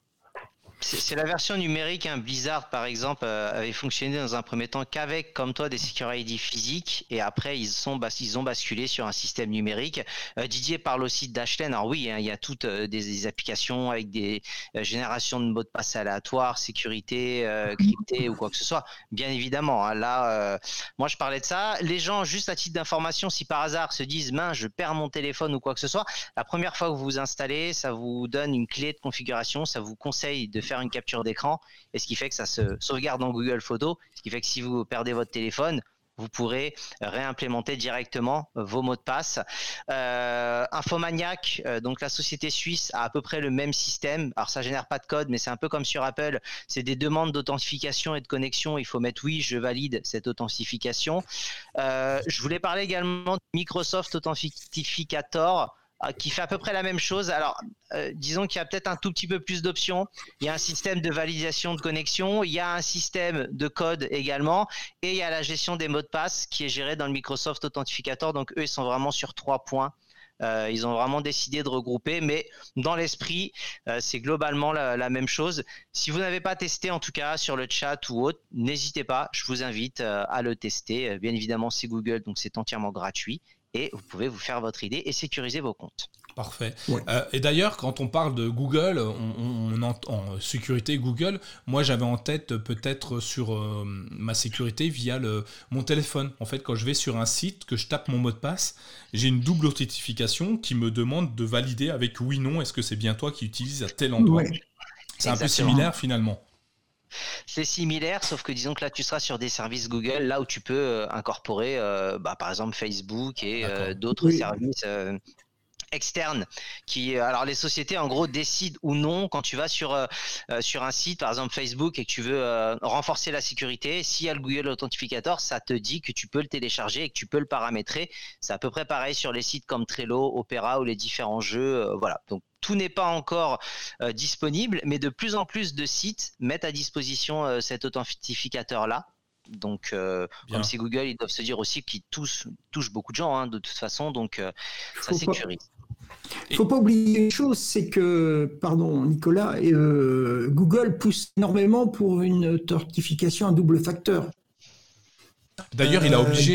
C'est la version numérique. Hein. Blizzard, par exemple, euh, avait fonctionné dans un premier temps qu'avec, comme toi, des Secure ID physiques. Et après, ils, sont, ils ont basculé sur un système numérique. Euh, Didier parle aussi Dashlane. Alors oui, hein, il y a toutes euh, des, applications avec des générations de mots de passe aléatoires, sécurité, crypté ou quoi que ce soit. Bien évidemment. Hein. là, moi, je parlais de ça. Les gens, juste à titre d'information, si par hasard se disent, mince, je perds mon téléphone ou quoi que ce soit, la première fois que vous vous installez, ça vous donne une clé de configuration. Ça vous conseille de faire une capture d'écran et ce qui fait que ça se sauvegarde dans Google Photos, ce qui fait que si vous perdez votre téléphone, vous pourrez réimplémenter directement vos mots de passe. Euh, Infomaniac, euh, donc la société suisse, a à peu près le même système. Alors ça génère pas de code, mais c'est un peu comme sur Apple. C'est des demandes d'authentification et de connexion. Il faut mettre oui, je valide cette authentification. Euh, je voulais parler également de Microsoft Authentificator. Euh, qui fait à peu près la même chose. Alors, euh, disons qu'il y a peut-être un tout petit peu plus d'options. Il y a un système de validation de connexion, il y a un système de code également, et il y a la gestion des mots de passe qui est gérée dans le Microsoft Authentificator. Donc, eux, ils sont vraiment sur trois points. Euh, ils ont vraiment décidé de regrouper, mais dans l'esprit, c'est globalement la, même chose. Si vous n'avez pas testé, en tout cas sur le chat ou autre, n'hésitez pas. Je vous invite à le tester. bien évidemment, c'est Google, donc c'est entièrement gratuit et vous pouvez vous faire votre idée et sécuriser vos comptes. Parfait. Euh, et d'ailleurs, quand on parle de Google, on, entend sécurité Google. Moi, j'avais en tête peut-être sur euh, ma sécurité via le, mon téléphone. En fait, quand je vais sur un site, que je tape mon mot de passe, j'ai une double authentification qui me demande de valider avec oui non. Est-ce que c'est bien toi qui utilises à tel endroit? C'est un peu similaire finalement. C'est similaire, sauf que disons que là, tu seras sur des services Google, là où tu peux euh, incorporer, euh, bah, par exemple, Facebook et euh, d'autres services externes qui alors les sociétés en gros décident ou non quand tu vas sur sur un site par exemple Facebook et que tu veux renforcer la sécurité. S'il y a le Google Authentificator ça te dit que tu peux le télécharger et que tu peux le paramétrer. C'est à peu près pareil sur les sites comme Trello Opera ou les différents jeux voilà. Donc tout n'est pas encore euh, disponible, mais de plus en plus de sites mettent à disposition euh, cet authentificateur-là. Donc, euh, comme c'est Google, ils doivent se dire aussi qu'ils touchent, beaucoup de gens, hein, de toute façon, donc ça sécurise. Il ne faut pas oublier une chose, c'est que, pardon Nicolas, Google pousse énormément pour une authentification à double facteur. D'ailleurs, il a obligé,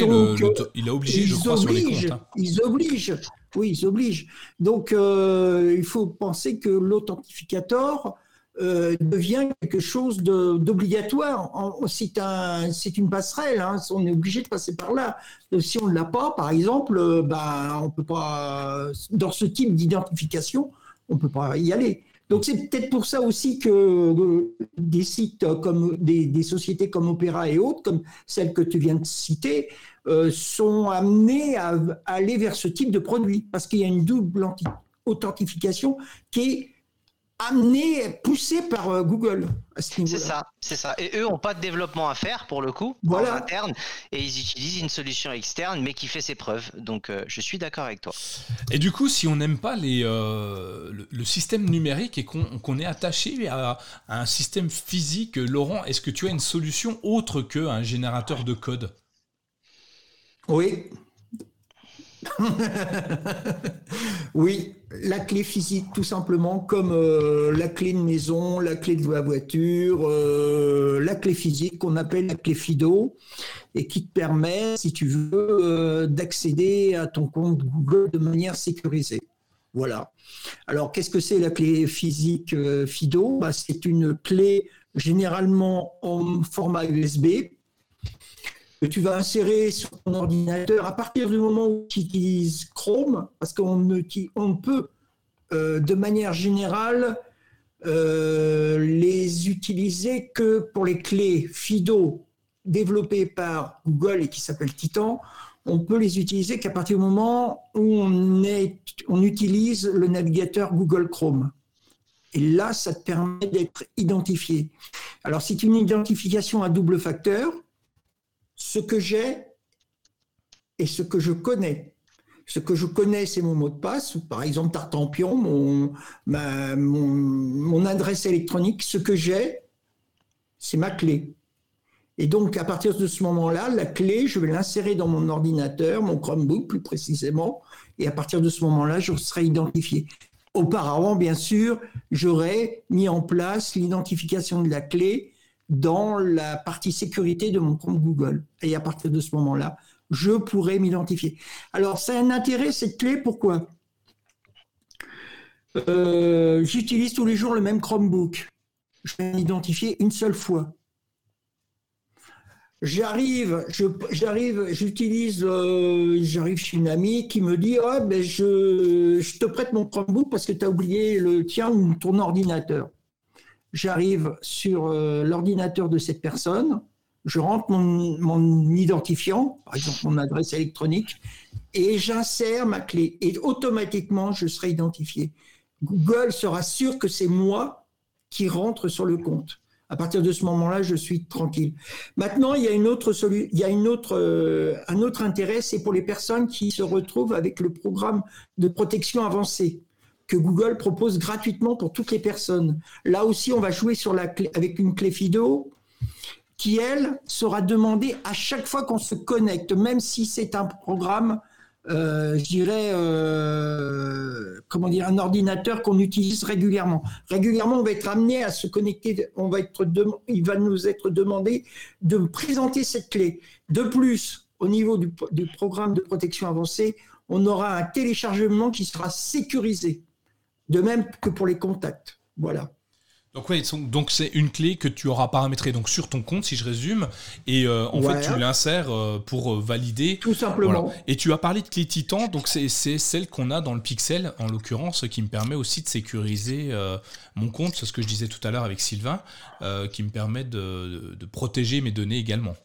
il a obligé je crois, sur les comptes. Hein. Ils obligent. Oui, ils obligent. Donc, euh, il faut penser que l'authentificateur euh, devient quelque chose d'obligatoire. C'est un, une passerelle, hein, on est obligé de passer par là. Euh, si on ne l'a pas, par exemple, ben, on peut pas, dans ce type d'identification, on ne peut pas y aller. Donc c'est peut-être pour ça aussi que des sites comme des, sociétés comme Opera et autres, comme celle que tu viens de citer, euh, sont amenés à, aller vers ce type de produit parce qu'il y a une double authentification qui est amené, poussé par euh, Google C'est ça, c'est ça. Et eux n'ont pas de développement à faire pour le coup, voilà. en interne, et ils utilisent une solution externe, mais qui fait ses preuves. Donc, euh, je suis d'accord avec toi. Et du coup, si on n'aime pas les, euh, le, système numérique et qu'on est attaché à, à, un système physique, Laurent, est-ce que tu as une solution autre qu'un générateur de code? Oui. oui, la clé physique, tout simplement, comme euh, la clé de maison, la clé de la voiture, euh, la clé physique qu'on appelle la clé FIDO, et qui te permet, si tu veux, euh, d'accéder à ton compte Google de manière sécurisée. Voilà. Alors, qu'est-ce que c'est la clé physique FIDO? Bah, C'est une clé généralement en format USB que tu vas insérer sur ton ordinateur à partir du moment où tu utilises Chrome, parce qu'on on peut, euh, de manière générale, euh, les utiliser que pour les clés FIDO développées par Google et qui s'appellent Titan. On peut les utiliser qu'à partir du moment où on, est, on utilise le navigateur Google Chrome. Et là, ça te permet d'être identifié. Alors, c'est une identification à double facteur ce que j'ai et ce que je connais. Ce que je connais, c'est mon mot de passe, par exemple Tartampion, mon, mon, adresse électronique. Ce que j'ai, c'est ma clé. Et donc, à partir de ce moment-là, la clé, je vais l'insérer dans mon ordinateur, mon Chromebook plus précisément, et à partir de ce moment-là, je serai identifié. Auparavant, bien sûr, j'aurais mis en place l'identification de la clé dans la partie sécurité de mon compte Google. Et à partir de ce moment-là, je pourrais m'identifier. Alors, c'est un intérêt, cette clé, pourquoi? Euh, J'utilise tous les jours le même Chromebook. Je vais m'identifier une seule fois. J'arrive, j'arrive, j'utilise, euh, j'arrive chez une amie qui me dit oh, ben je, je te prête mon Chromebook parce que tu as oublié le tien ou ton ordinateur j'arrive sur euh, l'ordinateur de cette personne, je rentre mon, identifiant, par exemple mon adresse électronique, et j'insère ma clé. Et automatiquement, je serai identifié. Google sera sûr que c'est moi qui rentre sur le compte. À partir de ce moment-là, je suis tranquille. Maintenant, il y a une autre il y a une autre, euh, un autre intérêt, c'est pour les personnes qui se retrouvent avec le programme de protection avancée que Google propose gratuitement pour toutes les personnes. Là aussi, on va jouer avec une clé FIDO qui, elle, sera demandée à chaque fois qu'on se connecte, même si c'est un programme, euh, je dirais, euh, comment dire, un ordinateur qu'on utilise régulièrement. Régulièrement, on va être amené à se connecter, il va nous être demandé de présenter cette clé. De plus, au niveau du programme de protection avancée, on aura un téléchargement qui sera sécurisé. De même que pour les contacts. Voilà. Donc oui, donc c'est une clé que tu auras paramétrée donc sur ton compte, si je résume, et euh, en fait tu l'insères euh, pour euh, valider. Tout simplement. Et tu as parlé de clé Titan, donc c'est celle qu'on a dans le Pixel, en l'occurrence, qui me permet aussi de sécuriser mon compte, c'est ce que je disais tout à l'heure avec Sylvain, qui me permet de, protéger mes données également.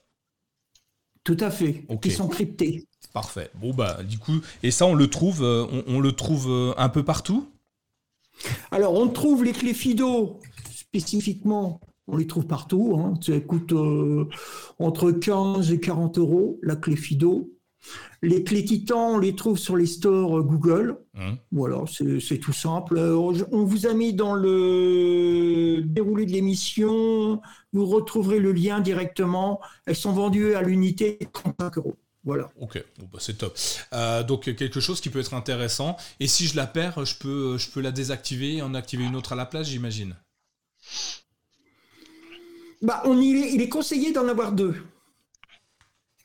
Tout à fait. Qui sont cryptées. Parfait. Bon bah du coup, et ça on le trouve, on le trouve un peu partout? Alors, on trouve les clés FIDO spécifiquement, on les trouve partout. Hein. Ça coûte euh, entre 15 et 40 euros la clé FIDO. Les clés Titan, on les trouve sur les stores Google. Mmh. Voilà, c'est tout simple. On vous a mis dans le déroulé de l'émission. Vous retrouverez le lien directement. Elles sont vendues à l'unité 35 euros. Voilà. Ok, bah, c'est top. Euh, donc quelque chose qui peut être intéressant. Et si je la perds, je peux, je peux la désactiver et en activer une autre à la place, j'imagine. Bah, on il, est, il est conseillé d'en avoir deux.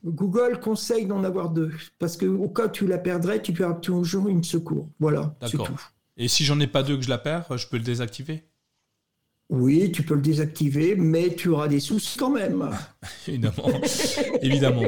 Google conseille d'en avoir deux. Parce que au cas où tu la perdrais, tu perds toujours une secours. Voilà. D'accord. Et si j'en ai pas deux que je la perds, je peux le désactiver? Oui, tu peux le désactiver, mais tu auras des soucis quand même. évidemment, évidemment.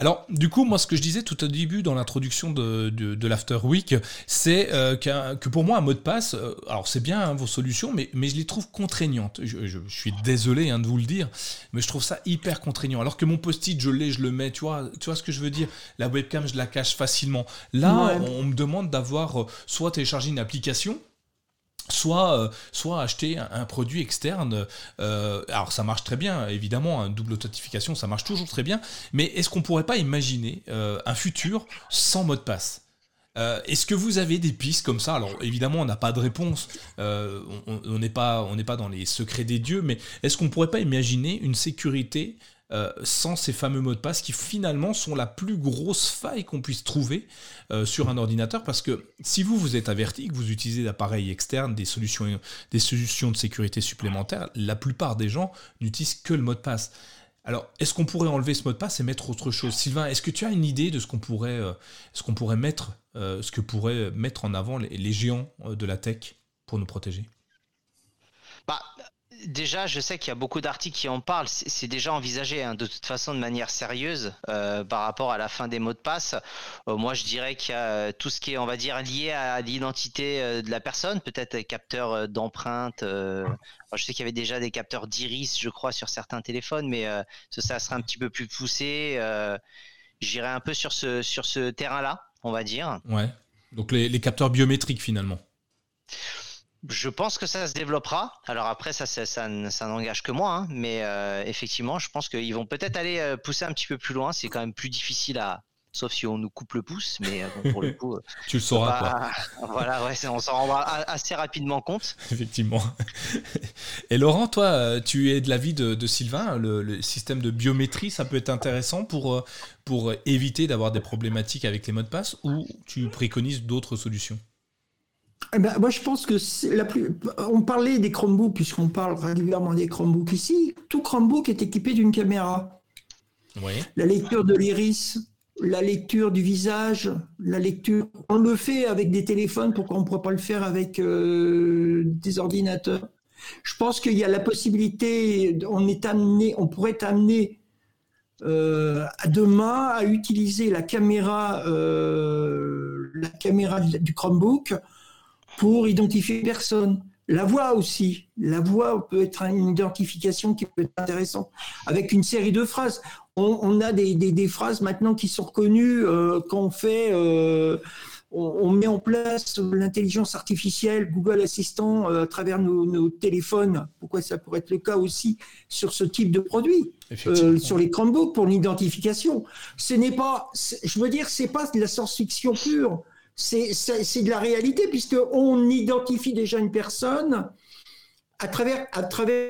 Alors, du coup, moi, ce que je disais tout au début dans l'introduction de, de, l'After Week, c'est euh, que pour moi, un mot de passe, euh, alors c'est bien hein, vos solutions, mais, mais je les trouve contraignantes. Je, suis désolé hein, de vous le dire, mais je trouve ça hyper contraignant. Alors que mon post-it, je l'ai, je le mets, tu vois, tu vois ce que je veux dire? La webcam, je la cache facilement. Là, on, on, me demande d'avoir euh, soit téléchargé une application, soit, euh, soit acheter un, produit externe. Euh, alors ça marche très bien, évidemment, une double authentification, ça marche toujours très bien, mais est-ce qu'on pourrait pas imaginer euh, un futur sans mot de passe? Est-ce que vous avez des pistes comme ça? Alors évidemment, on n'a pas de réponse, on n'est pas, pas dans les secrets des dieux, mais est-ce qu'on pourrait pas imaginer une sécurité euh, sans ces fameux mots de passe qui finalement sont la plus grosse faille qu'on puisse trouver euh, sur un ordinateur. Parce que si vous vous êtes averti que vous utilisez d'appareils externes, des solutions, des solutions de sécurité supplémentaires, la plupart des gens n'utilisent que le mot de passe. Alors, est-ce qu'on pourrait enlever ce mot de passe et mettre autre chose? Sylvain, est-ce que tu as une idée de ce qu'on pourrait, euh, ce qu'on pourrait mettre, ce que pourraient mettre en avant les, géants de la tech pour nous protéger? Bah, déjà, je sais qu'il y a beaucoup d'articles qui en parlent. C'est déjà envisagé hein, de toute façon de manière sérieuse euh, par rapport à la fin des mots de passe. Euh, moi, je dirais qu'il y a euh, tout ce qui est, on va dire, lié à l'identité de la personne, peut-être capteurs d'empreintes. je sais qu'il y avait déjà des capteurs d'iris, je crois, sur certains téléphones, mais ça, serait un petit peu plus poussé. J'irais un peu sur ce, terrain-là, on va dire. Ouais. Donc les capteurs biométriques finalement. Je pense que ça se développera. Alors après, ça, ça, ça, n'engage que moi, hein. mais euh, effectivement, je pense qu'ils vont peut-être aller euh, pousser un petit peu plus loin. C'est quand même plus difficile à, sauf si on nous coupe le pouce, mais euh, pour le coup, tu le sauras. Voilà, ouais, on s'en rendra assez rapidement compte. Effectivement. Et Laurent, toi, tu es de l'avis de, de Sylvain. Le, le, système de biométrie, ça peut être intéressant pour pour éviter d'avoir des problématiques avec les mots de passe, ou tu préconises d'autres solutions? Eh ben, moi, je pense que la plus. On parlait des Chromebooks, puisqu'on parle régulièrement des Chromebooks ici. Tout Chromebook est équipé d'une caméra. Oui. La lecture de l'iris, la lecture du visage, la lecture. On le fait avec des téléphones, pourquoi on ne pourrait pas le faire avec euh, des ordinateurs Je pense qu'il y a la possibilité, on, est amené, on pourrait être amené euh, demain à utiliser la caméra, euh, la caméra du Chromebook pour identifier une personne. La voix aussi. La voix peut être une identification qui peut être intéressante avec une série de phrases. On, a des, phrases maintenant qui sont reconnues euh, quand on fait, euh, on, met en place l'intelligence artificielle, Google Assistant euh, à travers nos, téléphones. Pourquoi ça pourrait être le cas aussi sur ce type de produit, sur les Chromebooks pour l'identification. Ce n'est pas, je veux dire, c'est pas de la science-fiction pure c'est de la réalité, puisqu'on identifie déjà une personne à travers,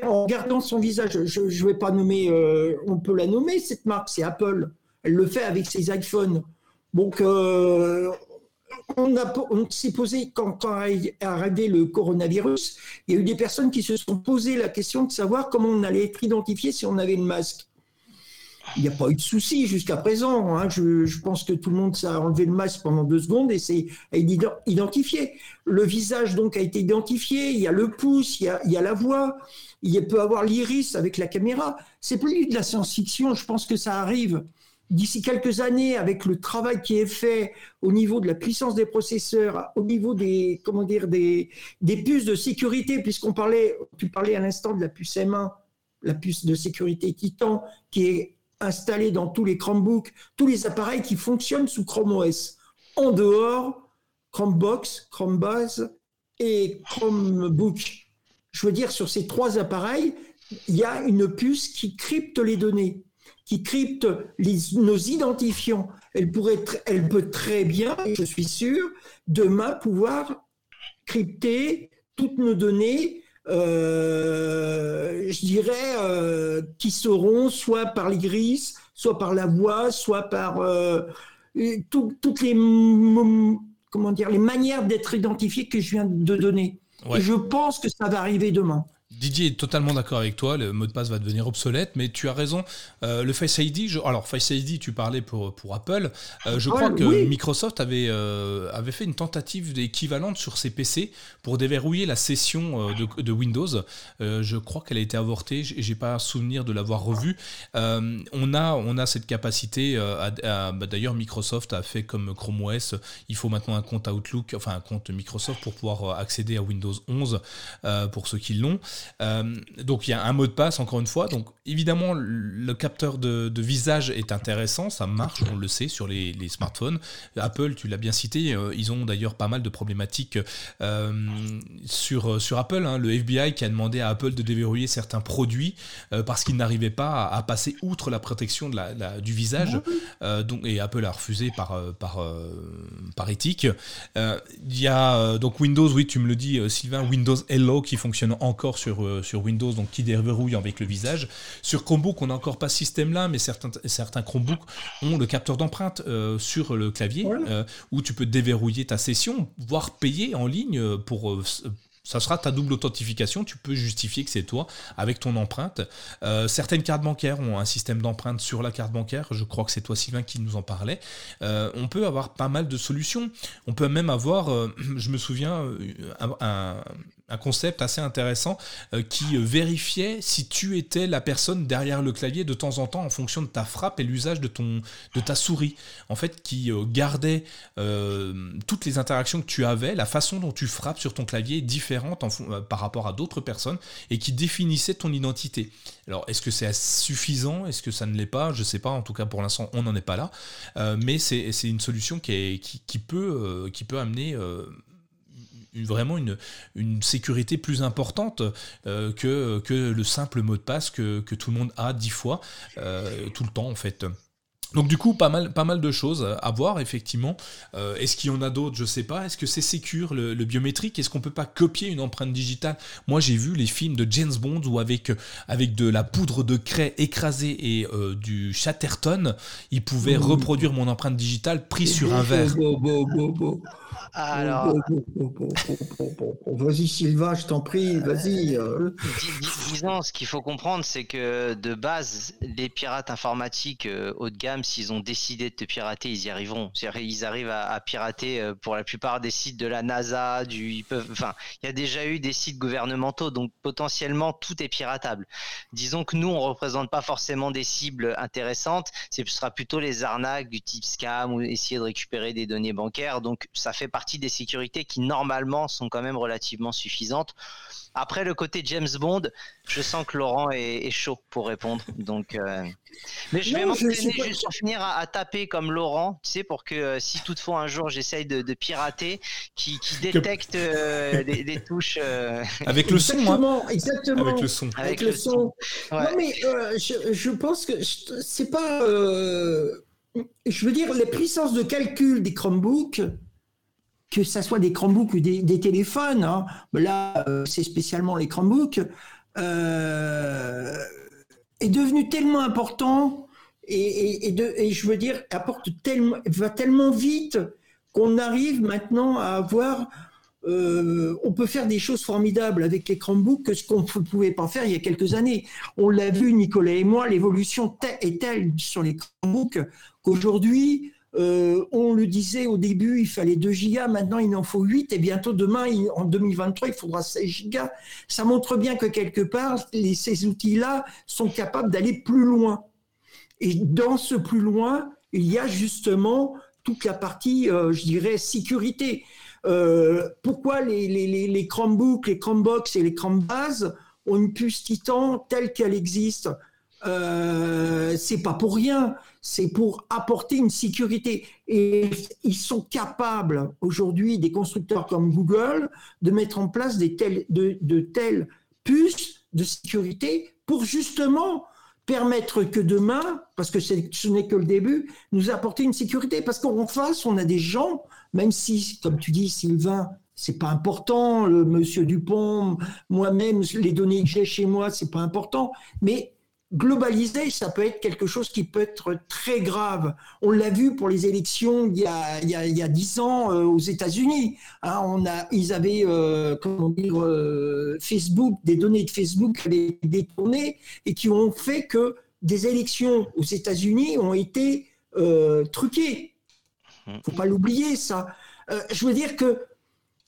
en regardant son visage. Je ne vais pas nommer, euh, on peut la nommer, cette marque, c'est Apple. Elle le fait avec ses iPhones. Donc, euh, on, s'est posé, quand, quand a arrivé le coronavirus, il y a eu des personnes qui se sont posé la question de savoir comment on allait être identifié si on avait le masque il n'y a pas eu de souci jusqu'à présent. Hein. Je, pense que tout le monde s'est enlevé le masque pendant deux secondes et c'est identifié. Le visage donc a été identifié. Il y a le pouce, il y a, la voix. Il peut avoir l'iris avec la caméra. C'est plus de la science-fiction. Je pense que ça arrive d'ici quelques années avec le travail qui est fait au niveau de la puissance des processeurs, au niveau des comment dire des, puces de sécurité, puisqu'on parlait, tu parlais à l'instant de la puce M1, la puce de sécurité Titan, qui est installés dans tous les Chromebooks, tous les appareils qui fonctionnent sous Chrome OS. En dehors, Chromebox, Chromebase et Chromebook. Je veux dire, sur ces trois appareils, il y a une puce qui crypte les données, qui crypte nos identifiants. Elle, elle peut très bien, je suis sûr, demain pouvoir crypter toutes nos données je dirais, euh, qui seront soit par l'iris, soit par la voix, soit par euh, toutes les, comment dire, les manières d'être identifié que je viens de donner. je pense que ça va arriver demain. Didier est totalement d'accord avec toi, le mot de passe va devenir obsolète, mais tu as raison. Euh, le Face ID, alors Face ID, tu parlais pour, pour Apple. Euh, je crois que Microsoft avait, euh, avait fait une tentative équivalente sur ses PC pour déverrouiller la session de, de Windows. je crois qu'elle a été avortée, j'ai pas souvenir de l'avoir revue. on, a, on a cette capacité, bah, d'ailleurs Microsoft a fait comme Chrome OS, il faut maintenant un compte Outlook, enfin un compte Microsoft pour pouvoir accéder à Windows 11 pour ceux qui l'ont. Euh, donc il y a un mot de passe encore une fois. Donc évidemment le capteur de, visage est intéressant, ça marche, on le sait sur les, smartphones. Apple, tu l'as bien cité, euh, ils ont d'ailleurs pas mal de problématiques euh, sur, sur Apple. Hein. le FBI qui a demandé à Apple de déverrouiller certains produits parce qu'ils n'arrivaient pas à, passer outre la protection de la, du visage. donc, et Apple a refusé par, par, par éthique. Il y a donc Windows, oui tu me le dis Sylvain, Windows Hello qui fonctionne encore sur euh, sur, Windows, donc qui déverrouille avec le visage. Sur Chromebook, on n'a encore pas ce système-là, mais certains, certains Chromebooks ont le capteur d'empreinte euh, sur le clavier, euh, où tu peux déverrouiller ta session, voire payer en ligne pour ça sera ta double authentification, tu peux justifier que c'est toi avec ton empreinte. certaines cartes bancaires ont un système d'empreinte sur la carte bancaire, je crois que c'est toi Sylvain qui nous en parlait. on peut avoir pas mal de solutions. On peut même avoir, je me souviens, un, un concept assez intéressant euh, qui vérifiait si tu étais la personne derrière le clavier de temps en temps en fonction de ta frappe et l'usage de, ton, de ta souris. En fait, qui euh, gardait euh, toutes les interactions que tu avais, la façon dont tu frappes sur ton clavier différente par rapport à d'autres personnes et qui définissait ton identité. Alors, est-ce que c'est suffisant? Est-ce que ça ne l'est pas? Je ne sais pas. En tout cas, pour l'instant, on n'en est pas là. mais c'est une solution est, qui peut amener vraiment une, une sécurité plus importante euh, que, que le simple mot de passe que, que tout le monde a dix fois euh, tout le temps en fait. Donc du coup, pas mal, pas mal de choses à voir, effectivement. Euh, est-ce qu'il y en a d'autres? Je sais pas. Est-ce que c'est sécure, le, biométrique? Est-ce qu'on peut pas copier une empreinte digitale? Moi, j'ai vu les films de James Bond où avec, avec de la poudre de craie écrasée et du Chatterton, il pouvait reproduire mon empreinte digitale prise sur un verre. Alors. Vas-y, Sylvain, je t'en prie, vas-y. Euh. Disons, ce qu'il faut comprendre, c'est que de base, les pirates informatiques euh, haut de gamme, s'ils ont décidé de te pirater, ils y arriveront. Ils arrivent à, pirater euh, pour la plupart des sites de la NASA, du, ils peuvent, enfin, il y a déjà eu des sites gouvernementaux, donc potentiellement tout est piratable. Disons que nous, on représente pas forcément des cibles intéressantes, ce sera plutôt les arnaques du type scam ou essayer de récupérer des données bancaires, donc ça fait partie des sécurités qui normalement sont quand même relativement suffisantes. Après le côté James Bond, je sens que Laurent est, chaud pour répondre. Donc, euh, mais je vais m'entraîner juste pour finir à, taper comme Laurent, tu sais, pour que euh, si toutefois un jour j'essaye de, pirater, qui, détecte euh, les, touches avec le son, hein. exactement, avec le son, avec, le, son. Non mais je, je, pense que c'est pas, je veux dire, les puissances de calcul des Chromebooks que ce soit des Chromebooks ou des, téléphones, hein. là euh, c'est spécialement les Chromebooks, euh, est devenu tellement important et, je veux dire, apporte tellement, va tellement vite qu'on arrive maintenant à avoir, euh, on peut faire des choses formidables avec les Chromebooks que ce qu'on ne pouvait pas faire il y a quelques années. On l'a vu, Nicolas et moi, l'évolution est telle sur les Chromebooks qu'aujourd'hui, euh, on le disait au début, il fallait 2 gigas, maintenant il en faut 8 et bientôt demain, en 2023, il faudra 16 gigas. Ça montre bien que quelque part, ces outils-là sont capables d'aller plus loin. Et dans ce plus loin, il y a justement toute la partie, euh, je dirais, sécurité. Euh, pourquoi les, les, Chromebooks, les Chromebox et les Chromebase ont une puce Titan telle qu'elle existe? Euh, c'est pas pour rien, c'est pour apporter une sécurité. Et ils sont capables aujourd'hui, des constructeurs comme Google, de mettre en place des de, telles puces de sécurité pour justement permettre que demain, parce que ce n'est que le début, nous apporter une sécurité. Parce qu'en face, on a des gens, même si, comme tu dis, Sylvain, c'est pas important, le monsieur Dupont, moi-même, les données que j'ai chez moi, c'est pas important, mais globalisé, ça peut être quelque chose qui peut être très grave. On l'a vu pour les élections il y a, il y a, 10 ans euh, aux États-Unis. Hein, on a, ils avaient, euh, comment dire, euh, Facebook, des données de Facebook qui avaient été détournées et qui ont fait que des élections aux États-Unis ont été truquées. Il mmh. faut pas l'oublier, ça. je veux dire que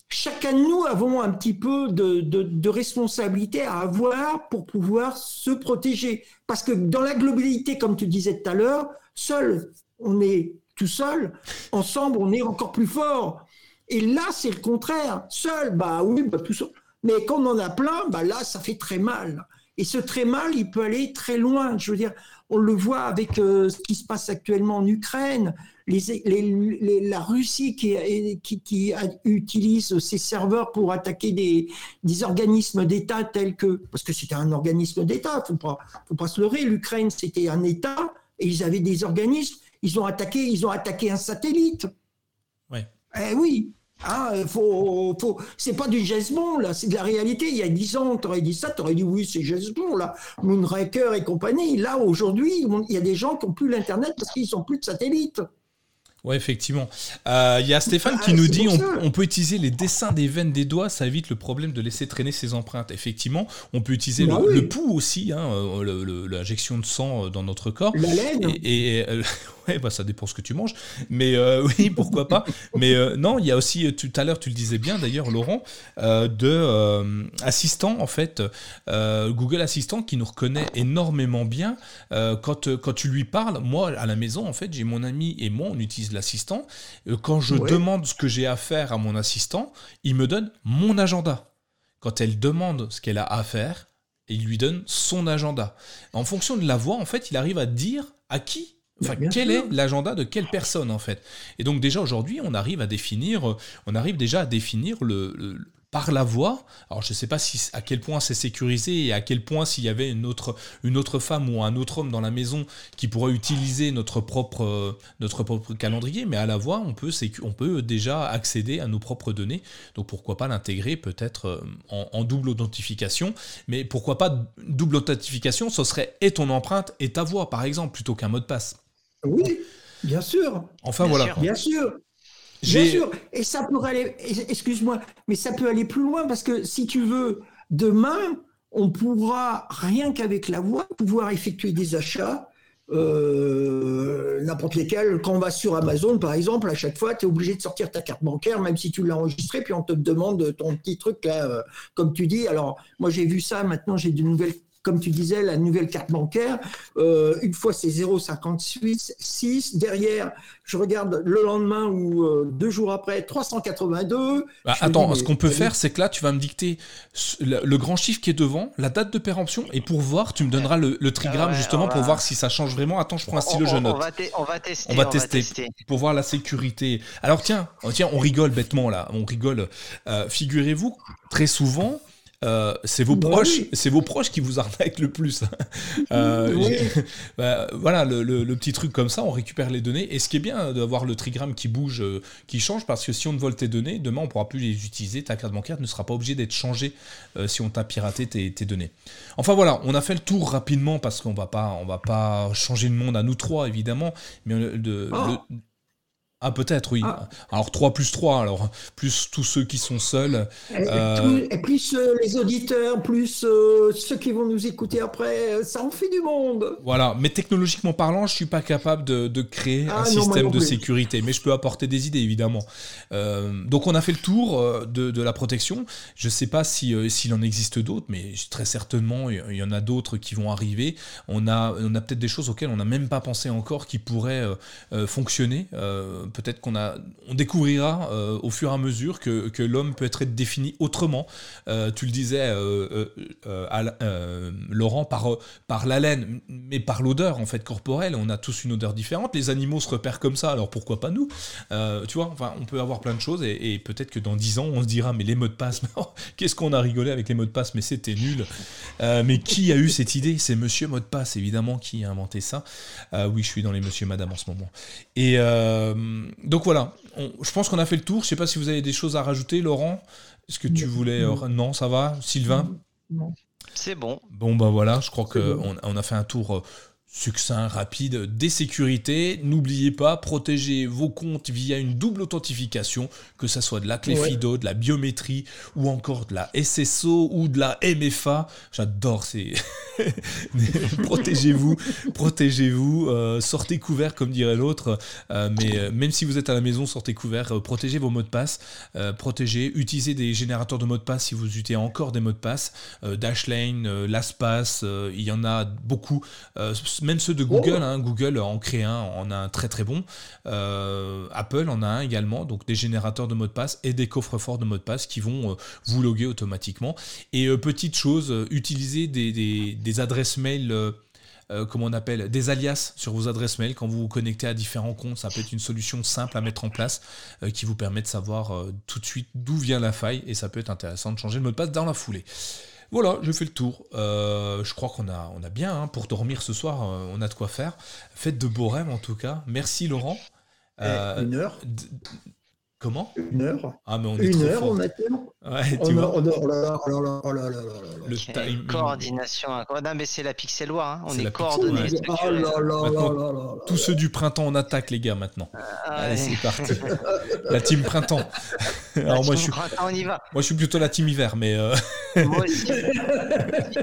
chacun de nous avons un petit peu de, responsabilité à avoir pour pouvoir se protéger. Parce que dans la globalité, comme tu disais tout à l'heure, seul, on est tout seul, ensemble, on est encore plus fort. Et là, c'est le contraire. Seul, bah oui, bah, tout seul. Mais quand on en a plein, bah là, ça fait très mal. Et ce très mal, il peut aller très loin. Je veux dire, on le voit avec euh, ce qui se passe actuellement en Ukraine la Russie qui, utilise ses serveurs pour attaquer des, organismes d'État tels que, parce que c'était un organisme d'État, faut pas, faut pas se leurrer, l'Ukraine c'était un État et ils avaient des organismes, ils ont attaqué, ils ont attaqué un satellite. Ouais. Eh oui. Ah, faut, faut, c'est pas du Jesmond, là, c'est de la réalité. Il y a dix ans, tu aurais dit ça, tu aurais dit oui, c'est Jesmond, là, Moonraker et compagnie. Là, aujourd'hui, il y a des gens qui n'ont plus l'Internet parce qu'ils n'ont plus de satellites. Ouais, effectivement. Il euh, y a Stéphane ah, qui nous dit on, peut utiliser les dessins des veines des doigts, ça évite le problème de laisser traîner ses empreintes. Effectivement, on peut utiliser bah le, pouls aussi, hein, euh, l'injection de sang euh, dans notre corps. La laine. Et, ouais, bah, ça dépend ce que tu manges. Mais oui, pourquoi pas. Mais non, il y a aussi, tout à l'heure, tu le disais bien d'ailleurs, Laurent, de assistant, en fait, Google Assistant qui nous reconnaît énormément bien. quand, quand tu lui parles, moi, à la maison, en fait, j'ai mon ami et moi, on utilise l'assistant. Euh, quand je demande ce que j'ai à faire à mon assistant, il me donne mon agenda. Quand elle demande ce qu'elle a à faire, il lui donne son agenda. En fonction de la voix, en fait, il arrive à dire à qui Enfin, quel est l'agenda de quelle personne en fait? Et donc déjà aujourd'hui, on arrive à définir, on arrive déjà à définir le, par la voix. Alors je ne sais pas si, à quel point c'est sécurisé et à quel point s'il y avait une autre, une autre femme ou un autre homme dans la maison qui pourrait utiliser notre propre, euh, notre propre calendrier, mais à la voix, on peut, on peut déjà accéder à nos propres données. Donc pourquoi pas l'intégrer peut-être euh, en, double authentification. Mais pourquoi pas double authentification Ce serait et ton empreinte et ta voix, par exemple, plutôt qu'un mot de passe. Oui, bien sûr. Enfin voilà. Bien sûr. Bien sûr, et ça peut aller, excuse-moi, mais ça peut aller plus loin parce que si tu veux, demain, on pourra, rien qu'avec la voix, pouvoir effectuer des achats, euh, n'importe lesquels. Quand on va sur Amazon, par exemple, à chaque fois, tu es obligé de sortir ta carte bancaire, même si tu l'as enregistrée, puis on te demande ton petit truc là, euh, comme tu dis. Alors, moi, j'ai vu ça, maintenant, j'ai de nouvelles comme tu disais, la nouvelle carte bancaire. Euh, une fois, c'est 0,56. Derrière, je regarde le lendemain ou euh, deux jours après, 382. Bah, attends, ce qu'on peut faire, c'est que là, tu vas me dicter le, grand chiffre qui est devant, la date de péremption, et pour voir, tu me donneras le, trigramme justement pour voir si ça change vraiment. Attends, je prends un stylo, je note. On va, tester. On va, tester, pour voir la sécurité. Alors tiens, tiens, on rigole bêtement là, on rigole. Euh, figurez-vous, très souvent, euh, c'est vos bah proches, c'est vos proches qui vous arnaquent le plus. Euh, bah, voilà, le, petit truc comme ça, on récupère les données. Et ce qui est bien d'avoir le trigramme qui bouge, euh, qui change, parce que si on ne vole tes données, demain on pourra plus les utiliser. Ta carte bancaire ne sera pas obligée d'être changée si on t'a piraté tes, données. Enfin voilà, on a fait le tour rapidement parce qu'on va pas, on va pas changer le monde à nous trois évidemment, mais de, oh. Ah peut-être oui. Ah. Alors 3 plus 3, alors plus tous ceux qui sont seuls. Et, euh, plus euh, les auditeurs, plus euh, ceux qui vont nous écouter après, ça en fait du monde. Voilà, mais technologiquement parlant, je suis pas capable de, créer ah, un système de sécurité, mais je peux apporter des idées évidemment. donc on a fait le tour de, la protection. Je sais pas si s'il en existe d'autres, mais très certainement il y en a d'autres qui vont arriver. On a, on a peut-être des choses auxquelles on n'a même pas pensé encore qui pourraient fonctionner peut-être qu'on a, on découvrira euh, au fur et à mesure que, l'homme peut être défini autrement. Euh, tu le disais, euh, Laurent, par, par l'haleine, mais par l'odeur en fait corporelle. On a tous une odeur différente. Les animaux se repèrent comme ça, alors pourquoi pas nous? Tu vois, enfin, on peut avoir plein de choses et, peut-être que dans 10 ans, on se dira, mais les mots de passe, qu'est-ce qu'on a rigolé avec les mots de passe, mais c'était nul. mais qui a eu cette idée? C'est Monsieur Mot de passe, évidemment, qui a inventé ça. oui, je suis dans les Monsieur Madame en ce moment. Et donc voilà, je pense qu'on a fait le tour. Je sais pas si vous avez des choses à rajouter, Laurent. Est-ce que tu voulais. Euh, non, ça va Sylvain Non. C'est bon. Bon, bah voilà, je crois qu'on on a fait un tour succinct, rapide, des sécurités. N'oubliez pas, protégez vos comptes via une double authentification, que ce soit de la clé FIDO, de la biométrie, ou encore de la SSO ou de la MFA. J'adore ces... protégez-vous, protégez-vous, euh, sortez couvert comme dirait l'autre, euh, mais euh, même si vous êtes à la maison, sortez couvert, protégez vos mots de passe, protégez, utilisez des générateurs de mots de passe si vous utilisez encore des mots de passe, Dashlane, LastPass, il y en a beaucoup même ceux de Google, hein, Google en crée un, en a un très très bon. Euh, Apple en a un également, donc des générateurs de mots de passe et des coffres-forts de mots de passe qui vont euh, vous loguer automatiquement. Et euh, petite chose, utilisez des, adresses mail. comme on appelle, des alias sur vos adresses mail quand vous vous connectez à différents comptes. Ça peut être une solution simple à mettre en place qui vous permet de savoir tout de suite d'où vient la faille et ça peut être intéressant de changer le mot de passe dans la foulée. Voilà, j'ai fait le tour. Euh, je crois qu'on a, on a bien, hein, pour dormir ce soir, euh, on a de quoi faire. Faites de beaux rêves en tout cas. Merci Laurent. Euh, une heure Comment? Une heure. Ah, mais on est Une heure, on a Ouais, tu vois. Le time... Coordination. Non, mais c'est la pixeloire. Hein. On est, coordonnés. tous ceux du printemps en attaque, les gars, maintenant. Ah, Allez, c'est parti. la team printemps. Alors, moi, je suis... on y va. Moi, je suis plutôt la team hiver, mais. Euh, moi aussi.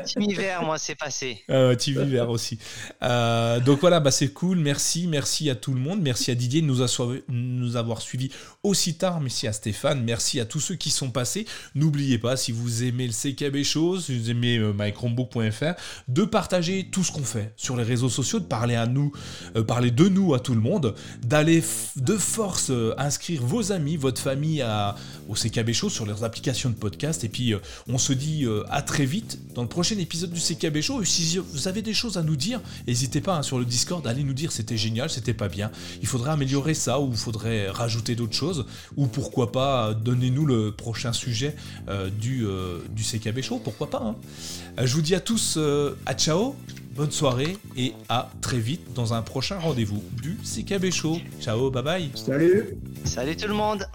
team hiver, moi, c'est passé. Euh, team hiver aussi. Euh, donc voilà, bah, c'est cool. Merci. Merci à tout le monde. Merci à Didier de nous, nous avoir suivis aussi tard. Merci à Stéphane. Merci à tous ceux qui sont passés. N'oubliez pas, si vous aimez le CKB Show, si vous aimez euh, mychromebook.fr, de partager tout ce qu'on fait sur les réseaux sociaux, de parler à nous, euh, parler de nous à tout le monde, d'aller de force inscrire vos amis, votre famille à, au CKB Show sur leurs applications de podcast. Et puis, on se dit à très vite dans le prochain épisode du CKB Show. Et si vous avez des choses à nous dire, n'hésitez pas hein, sur le Discord, allez nous dire c'était génial, c'était pas bien. Il faudrait améliorer ça ou il faudrait rajouter d'autres choses. Ou pourquoi pas, donnez-nous le prochain sujet euh, du, euh, du CKB Show, pourquoi pas. Hein. Euh, je vous dis à tous à ciao, bonne soirée et à très vite dans un prochain rendez-vous du CKB Show. Ciao, bye bye. Salut. Salut tout le monde.